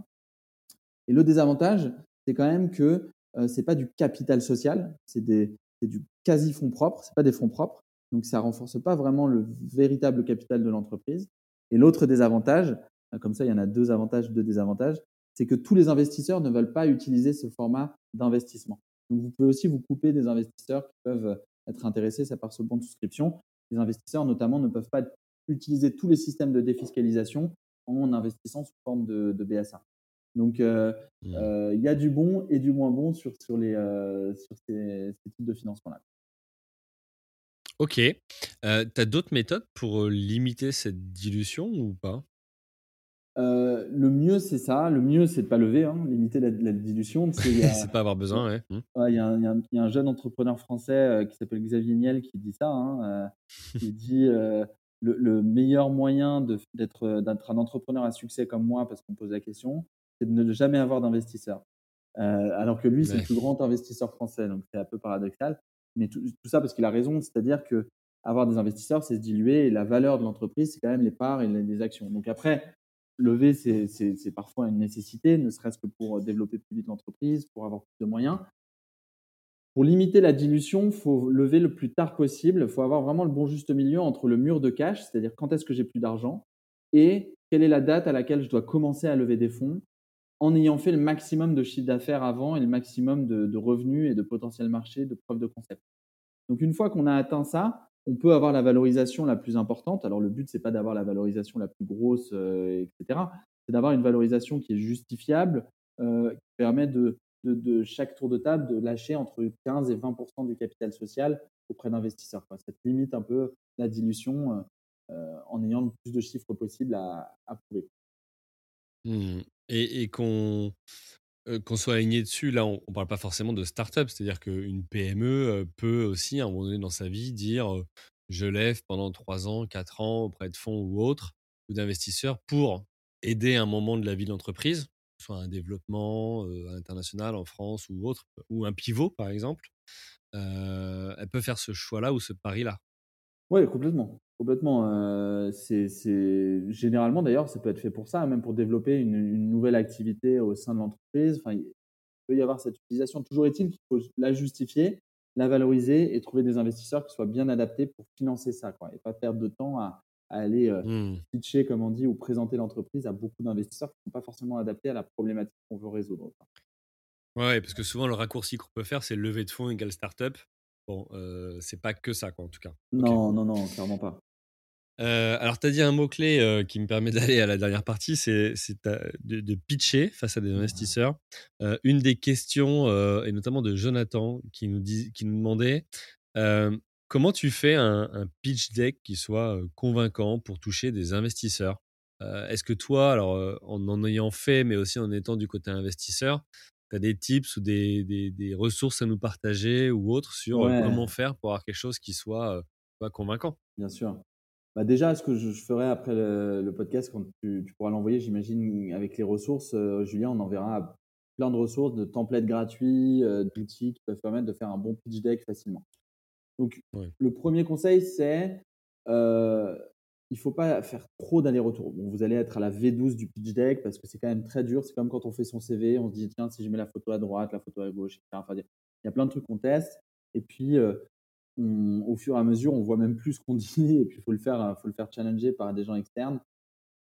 Et le désavantage, c'est quand même que euh, ce n'est pas du capital social, c'est du quasi fonds propres, ce pas des fonds propres, donc ça renforce pas vraiment le véritable capital de l'entreprise. Et l'autre désavantage, comme ça il y en a deux avantages, deux désavantages, c'est que tous les investisseurs ne veulent pas utiliser ce format d'investissement. Donc vous pouvez aussi vous couper des investisseurs qui peuvent être intéressés ça par ce bon de souscription. Les investisseurs, notamment, ne peuvent pas utiliser tous les systèmes de défiscalisation en investissant sous forme de, BSA. Donc, euh, mmh. euh, il y a du bon et du moins bon sur, sur, les, euh, sur ces, types de financement-là. Ok. tu as d'autres méthodes pour limiter cette dilution ou pas? Euh, le mieux, c'est ça. Le mieux, c'est de pas lever, hein, limiter la, dilution. c'est pas avoir besoin, ouais. Mmh. Il y, a un jeune entrepreneur français euh, qui s'appelle Xavier Niel qui dit ça. Hein, euh, il dit le, meilleur moyen d'être un entrepreneur à succès comme moi, parce qu'on pose la question, c'est de ne jamais avoir d'investisseur. alors que lui, c'est le plus grand investisseur français, donc c'est un peu paradoxal. Mais tout, ça parce qu'il a raison, c'est-à-dire que avoir des investisseurs, c'est se diluer et la valeur de l'entreprise, c'est quand même les parts et les actions. Donc après, lever, c'est parfois une nécessité, ne serait-ce que pour développer plus vite l'entreprise, pour avoir plus de moyens. Pour limiter la dilution, il faut lever le plus tard possible. Il faut avoir vraiment le bon juste milieu entre le mur de cash, c'est-à-dire quand est-ce que j'ai plus d'argent, et quelle est la date à laquelle je dois commencer à lever des fonds en ayant fait le maximum de chiffre d'affaires avant et le maximum de, revenus et de potentiel marché, de preuves de concept. Donc une fois qu'on a atteint ça, on peut avoir la valorisation la plus importante. Alors le but, c'est pas d'avoir la valorisation la plus grosse, euh, etc. C'est d'avoir une valorisation qui est justifiable, euh, qui permet de, de, chaque tour de table de lâcher entre 15 et 20% du capital social auprès d'investisseurs. Ça limite un peu la dilution euh, en ayant le plus de chiffres possible à, prouver. Mmh. Et, qu'on qu'on soit aligné dessus, là, on ne parle pas forcément de start-up, c'est-à-dire qu'une PME peut aussi, à un moment donné dans sa vie, dire je lève pendant 3 ans, 4 ans auprès de fonds ou autres, ou d'investisseurs pour aider un moment de la vie de l'entreprise, soit un développement international en France ou autre, ou un pivot par exemple. elle peut faire ce choix-là ou ce pari-là. Oui, complètement. Complètement. Euh, c'est, Généralement, d'ailleurs, ça peut être fait pour ça, même pour développer une, nouvelle activité au sein de l'entreprise. Enfin, il peut y avoir cette utilisation. Toujours est-il qu'il faut la justifier, la valoriser et trouver des investisseurs qui soient bien adaptés pour financer ça. Quoi, et pas perdre de temps à, aller euh, mmh. pitcher, comme on dit, ou présenter l'entreprise à beaucoup d'investisseurs qui ne sont pas forcément adaptés à la problématique qu'on veut résoudre. Ouais, parce que souvent, le raccourci qu'on peut faire, c'est lever de fonds égale startup. Bon, euh, c'est pas que ça, quoi, en tout cas. Non, non, non, clairement pas. Euh, alors, tu as dit un mot-clé euh, qui me permet d'aller à la dernière partie, c'est de, de, pitcher face à des investisseurs. une des questions, et notamment de Jonathan, qui nous, dit, qui nous demandait comment tu fais un, un, pitch deck qui soit convaincant pour toucher des investisseurs? Est-ce que toi, alors en en ayant fait, mais aussi en étant du côté investisseur, tu as des tips ou des, des, ressources à nous partager ou autres sur comment faire pour avoir quelque chose qui soit convaincant? Bien sûr. Bah déjà, ce que je, ferai après le, podcast, quand tu, pourras l'envoyer, j'imagine, avec les ressources, Julien, on enverra plein de ressources, de templates gratuits, d'outils qui peuvent permettre de faire un bon pitch deck facilement. Donc, le premier conseil, c'est euh, il faut pas faire trop d'allers-retours. Bon, vous allez être à la V12 du pitch deck parce que c'est quand même très dur. C'est comme quand on fait son CV, on se dit tiens, si je mets la photo à droite, la photo à gauche, etc. il y a plein de trucs qu'on teste. Et puis, euh, au fur et à mesure, on voit même plus ce qu'on dit. Et puis, il faut le faire, faut le faire challenger par des gens externes.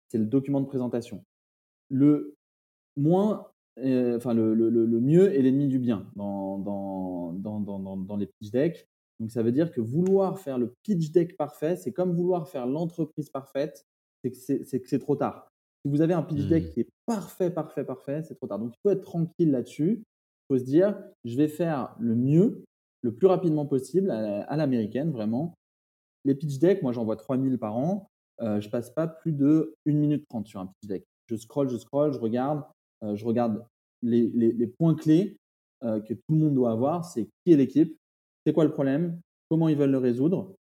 C'est le document de présentation. Le moins, euh, enfin le, le, le, mieux est l'ennemi du bien dans, dans, dans, dans, dans les pitch decks. Donc ça veut dire que vouloir faire le pitch deck parfait, c'est comme vouloir faire l'entreprise parfaite, c'est que c'est trop tard. Si vous avez un pitch deck mmh. qui est parfait, parfait, parfait, c'est trop tard. Donc il faut être tranquille là-dessus. Il faut se dire, je vais faire le mieux, le plus rapidement possible, à, l'américaine, vraiment. Les pitch decks, moi j'en vois 3000 par an. Euh, je passe pas plus de 1 minute 30 sur un pitch deck. Je scroll, je scroll, je regarde, euh, je regarde les, les, points clés euh, que tout le monde doit avoir. C'est qui est l'équipe, c'est quoi le problème? Comment ils veulent le résoudre?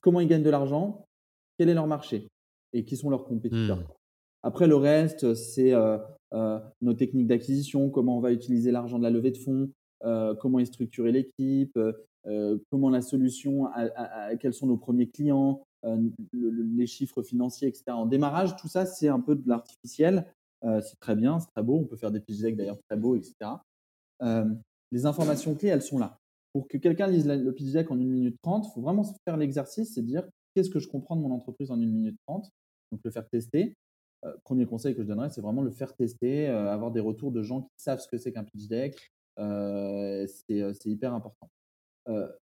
Comment ils gagnent de l'argent? Quel est leur marché? Et qui sont leurs compétiteurs? Mmh. Après, le reste, c'est euh, euh, nos techniques d'acquisition, comment on va utiliser l'argent de la levée de fonds, euh, comment est structurée l'équipe, comment la solution, quels sont nos premiers clients, les chiffres financiers, etc. En démarrage, tout ça, c'est un peu de l'artificiel. c'est très bien, c'est très beau. On peut faire des pitch decks d'ailleurs très beaux, etc. les informations clés, elles sont là pour que quelqu'un lise le pitch deck en 1 minute 30, il faut vraiment faire l'exercice, c'est dire qu'est-ce que je comprends de mon entreprise en 1 minute 30, donc le faire tester. Euh, premier conseil que je donnerais, c'est vraiment le faire tester, euh, avoir des retours de gens qui savent ce que c'est qu'un pitch deck. Euh, c'est hyper important.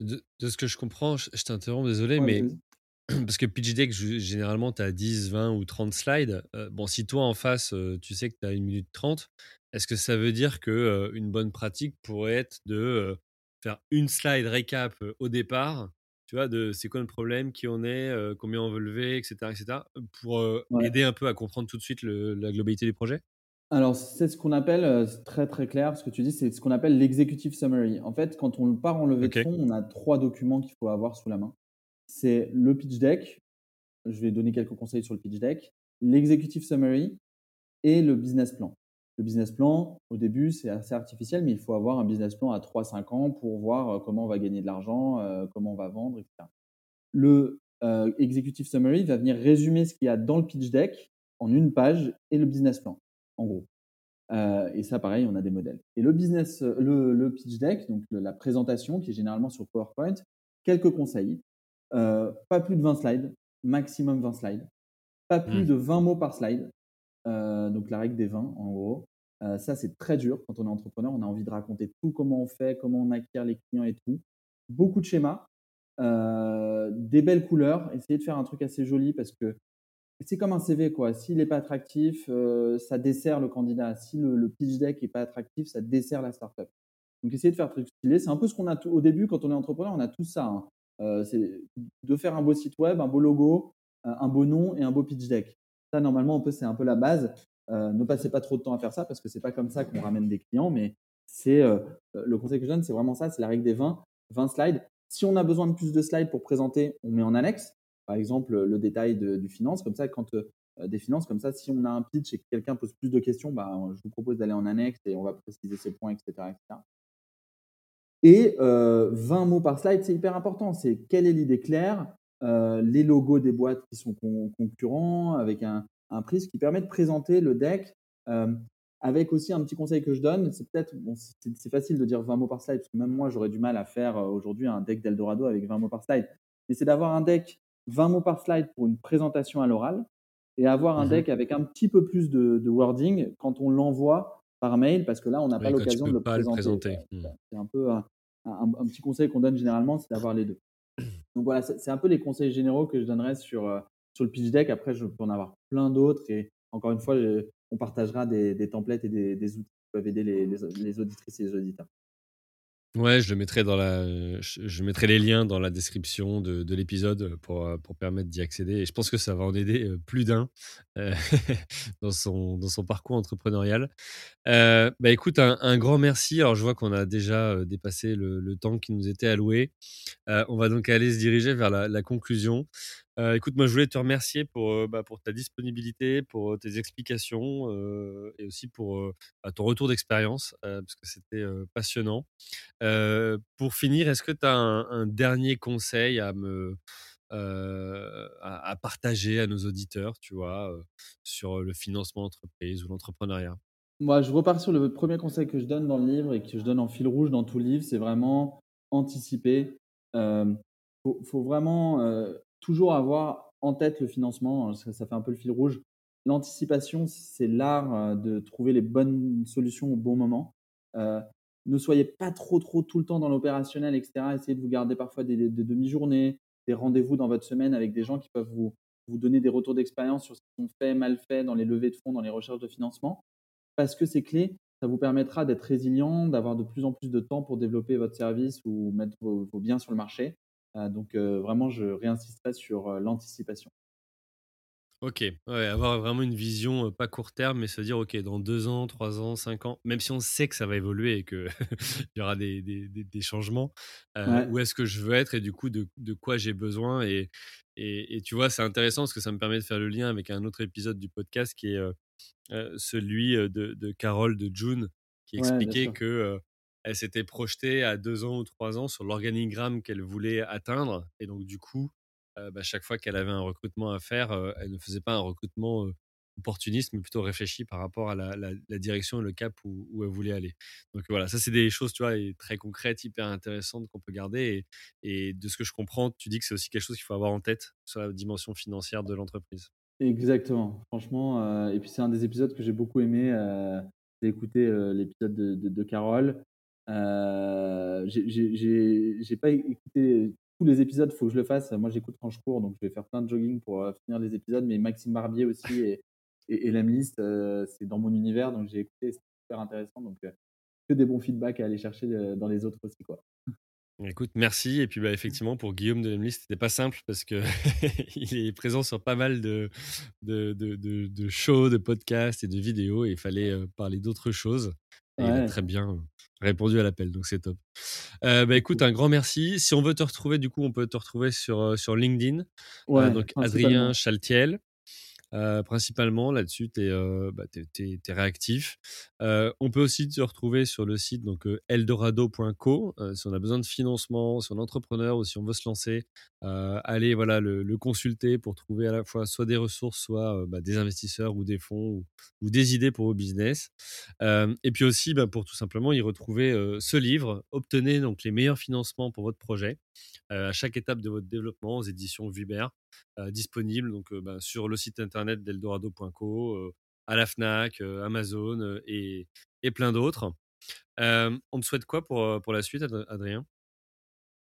De, ce que je comprends, je, t'interromps, désolé, mais parce que pitch deck, généralement, tu as 10, 20 ou 30 slides. bon, si toi en face, tu sais que tu as 1 minute 30, est-ce que ça veut dire que une bonne pratique pourrait être de faire une slide récap au départ, tu vois, de c'est quoi le problème, qui on est, combien on veut lever, etc., etc., pour aider un peu à comprendre tout de suite la globalité du projet? Alors, c'est ce qu'on appelle, très très clair, ce que tu dis, c'est ce qu'on appelle l'executive summary. En fait, quand on part en levée de fonds, on a trois documents qu'il faut avoir sous la main. C'est le pitch deck, je vais donner quelques conseils sur le pitch deck, l'executive summary et le business plan. Le business plan, au début, c'est assez artificiel, mais il faut avoir un business plan à 3-5 ans pour voir euh, comment on va gagner de l'argent, euh, comment on va vendre, etc. Le euh, Executive Summary va venir résumer ce qu'il y a dans le pitch deck en une page et le business plan, en gros. et ça, pareil, on a des modèles. Et le, business, le, pitch deck, donc la présentation qui est généralement sur PowerPoint, quelques conseils. pas plus de 20 slides, maximum 20 slides. Pas plus mmh. de 20 mots par slide. Donc la règle des 20, en gros. Euh, ça, c'est très dur quand on est entrepreneur. On a envie de raconter tout, comment on fait, comment on acquiert les clients et tout. Beaucoup de schémas, euh, des belles couleurs. Essayez de faire un truc assez joli parce que c'est comme un CV. quoi. S'il n'est pas attractif, euh, ça dessert le candidat. Si le, pitch deck n'est pas attractif, ça dessert la startup. Donc, essayez de faire truc stylé. C'est un peu ce qu'on a tout, au début quand on est entrepreneur. On a tout ça. Hein. c'est de faire un beau site web, un beau logo, un beau nom et un beau pitch deck. Ça, normalement, c'est un peu la base. Euh, ne passez pas trop de temps à faire ça parce que c'est pas comme ça qu'on ramène des clients, mais c'est euh, le conseil que je donne, c'est vraiment ça, c'est la règle des 20, 20 slides. Si on a besoin de plus de slides pour présenter, on met en annexe, par exemple le détail du finance, comme ça, quand euh, des finances, comme ça, si on a un pitch et que quelqu'un pose plus de questions, bah, je vous propose d'aller en annexe et on va préciser ces points, etc. Et 20 mots par slide, c'est hyper important. C'est quelle est l'idée claire, les logos des boîtes qui sont concurrents, avec un, un prix, qui permet de présenter le deck euh, avec aussi un petit conseil que je donne. C'est peut-être, bon, c'est facile de dire 20 mots par slide, parce que même moi, j'aurais du mal à faire euh, aujourd'hui un deck d'Eldorado avec 20 mots par slide. Mais c'est d'avoir un deck 20 mots par slide pour une présentation à l'oral et avoir un mmh deck avec un petit peu plus de, wording quand on l'envoie par mail, parce que là, on n'a pas l'occasion de le présenter. Mmh. C'est un peu un, petit conseil qu'on donne généralement, c'est d'avoir les deux. Donc voilà, c'est un peu les conseils généraux que je donnerais sur, euh, sur le pitch deck. Après, je peux en avoir plein d'autres. Et encore une fois, on partagera des, templates et des, outils qui peuvent aider les, auditrices et les auditeurs. Ouais, je le mettrai dans la, je, mettrai les liens dans la description de, l'épisode pour, pour permettre d'y accéder. Et je pense que ça va en aider euh, plus d'un dans, son, dans son parcours entrepreneurial. bah écoute, un, grand merci. Alors je vois qu'on a déjà dépassé le, temps qui nous était alloué. on va donc aller se diriger vers la, conclusion. Écoute, moi je voulais te remercier pour, bah, pour ta disponibilité, pour tes explications et aussi pour bah, ton retour d'expérience, parce que c'était passionnant. pour finir, est-ce que tu as un, dernier conseil à partager à nos auditeurs, tu vois, sur le financement d'entreprise ou l'entrepreneuriat? Moi, je repars sur le premier conseil que je donne dans le livre et que je donne en fil rouge dans tout livre, c'est vraiment anticiper. Il faut, vraiment toujours avoir en tête le financement, ça, ça fait un peu le fil rouge. L'anticipation, c'est l'art de trouver les bonnes solutions au bon moment. ne soyez pas trop, trop tout le temps dans l'opérationnel, etc. Essayez de vous garder parfois des demi-journées, des rendez-vous dans votre semaine avec des gens qui peuvent vous, vous donner des retours d'expérience sur ce qu'ils ont fait, mal fait dans les levées de fonds, dans les recherches de financement, parce que c'est clé. Ça vous permettra d'être résilient, d'avoir de plus en plus de temps pour développer votre service ou mettre vos, biens sur le marché. Euh, donc euh, vraiment, je réinsisterai sur euh, l'anticipation. Ok, ouais, avoir vraiment une vision pas court terme, mais se dire, ok, dans deux ans, trois ans, cinq ans, même si on sait que ça va évoluer et qu'il y aura des, des, des, changements, où est-ce que je veux être et du coup, de, de quoi j'ai besoin. Et, et, et, tu vois, c'est intéressant parce que ça me permet de faire le lien avec un autre épisode du podcast qui est celui de, de, Carole de June, qui expliquait que elle s'était projetée à deux ans ou trois ans sur l'organigramme qu'elle voulait atteindre. Et donc, du coup, bah, chaque fois qu'elle avait un recrutement à faire, elle ne faisait pas un recrutement opportuniste, mais plutôt réfléchi par rapport à la, direction et le cap où, elle voulait aller. Donc voilà, ça c'est des choses, tu vois, très concrètes, hyper intéressantes qu'on peut garder. Et, de ce que je comprends, tu dis que c'est aussi quelque chose qu'il faut avoir en tête sur la dimension financière de l'entreprise. Exactement, franchement. et puis c'est un des épisodes que j'ai beaucoup aimé. j'ai écouté l'épisode de, de, Carole. J'ai pas écouté tous les épisodes, faut que je le fasse. Moi, j'écoute quand je cours, donc je vais faire plein de jogging pour euh, finir les épisodes. Mais Maxime Barbier aussi et, et, et euh, c'est dans mon univers, donc j'ai écouté, c'est super intéressant. Donc, euh, que des bons feedbacks à aller chercher dans les autres aussi. Quoi. Écoute, merci. Et puis, bah, effectivement, pour Guillaume de l'Emlist, c'était pas simple parce que il est présent sur pas mal de, de, de, de, shows, de podcasts et de vidéos. Et il fallait parler d'autres choses. Et il a très bien répondu à l'appel, donc c'est top. Euh, bah, écoute, un grand merci. Si on veut te retrouver, du coup, on peut te retrouver sur, euh, sur LinkedIn. Euh, donc Adrien Chaltiel. Principalement là-dessus, tu es, euh, réactif. On peut aussi te retrouver sur le site donc eldorado.co si on a besoin de financement, si on est entrepreneur ou si on veut se lancer. allez voilà le, consulter pour trouver à la fois soit des ressources, soit bah, des investisseurs ou des fonds ou, des idées pour vos business. et puis aussi bah, pour tout simplement y retrouver ce livre. Obtenez donc les meilleurs financements pour votre projet à chaque étape de votre développement aux éditions Vuber. Euh, disponible donc, euh, bah, sur le site internet d'eldorado.co, euh, à la FNAC, Amazon et, et plein d'autres. on te souhaite quoi pour, pour la suite, Adrien?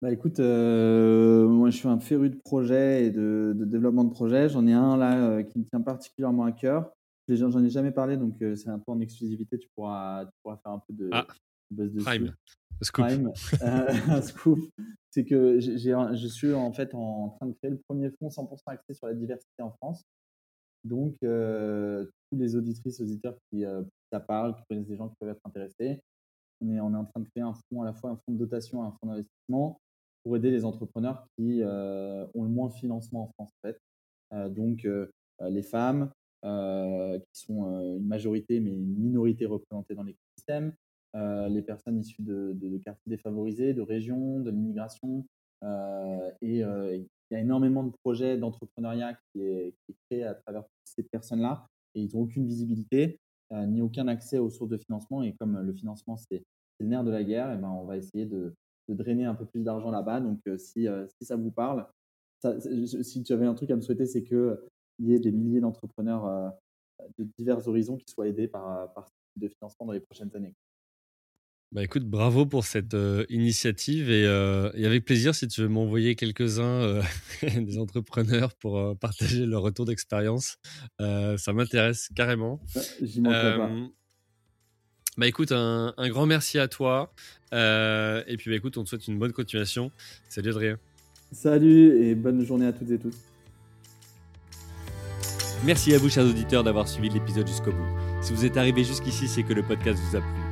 Bah écoute, moi je suis un féru de projets et de, développement de projets. J'en ai un là qui me tient particulièrement à cœur. J'en ai jamais parlé, donc c'est un peu en exclusivité. Tu pourras, tu pourras faire un peu de ah, dessus. Prime. Scoop. Prime. un scoop c'est que je suis en fait en train de créer le premier fonds 100% axé sur la diversité en France. Donc, euh, tous les auditrices, auditeurs qui euh, ça parle, qui connaissent des gens qui peuvent être intéressés, on est, en train de créer un fonds à la fois un fonds de dotation et un fonds d'investissement pour aider les entrepreneurs qui euh, ont le moins de financement en France. En fait. Euh, donc, les femmes, qui sont une majorité mais une minorité représentée dans l'écosystème, les personnes issues de, quartiers défavorisés, de régions, de l'immigration. Euh, et euh, il y a énormément de projets d'entrepreneuriat qui est, créé à travers ces personnes-là et ils n'ont aucune visibilité ni aucun accès aux sources de financement. Et comme le financement, c'est le nerf de la guerre, et ben, on va essayer de, drainer un peu plus d'argent là-bas. Donc, si, si, ça vous parle, si tu avais un truc à me souhaiter, c'est qu'il y ait des milliers d'entrepreneurs de divers horizons qui soient aidés par, par ce type de financement dans les prochaines années. Bah écoute, bravo pour cette euh, initiative euh, et, avec plaisir si tu veux m'envoyer quelques-uns euh, des entrepreneurs pour partager leur retour d'expérience. ça m'intéresse carrément. J'y pas. Bah écoute, un, un, grand merci à toi. et puis bah écoute, on te souhaite une bonne continuation. Salut Adrien. Salut et bonne journée à toutes et tous. Merci à vous, chers auditeurs, d'avoir suivi l'épisode jusqu'au bout. Si vous êtes arrivé jusqu'ici, c'est que le podcast vous a plu.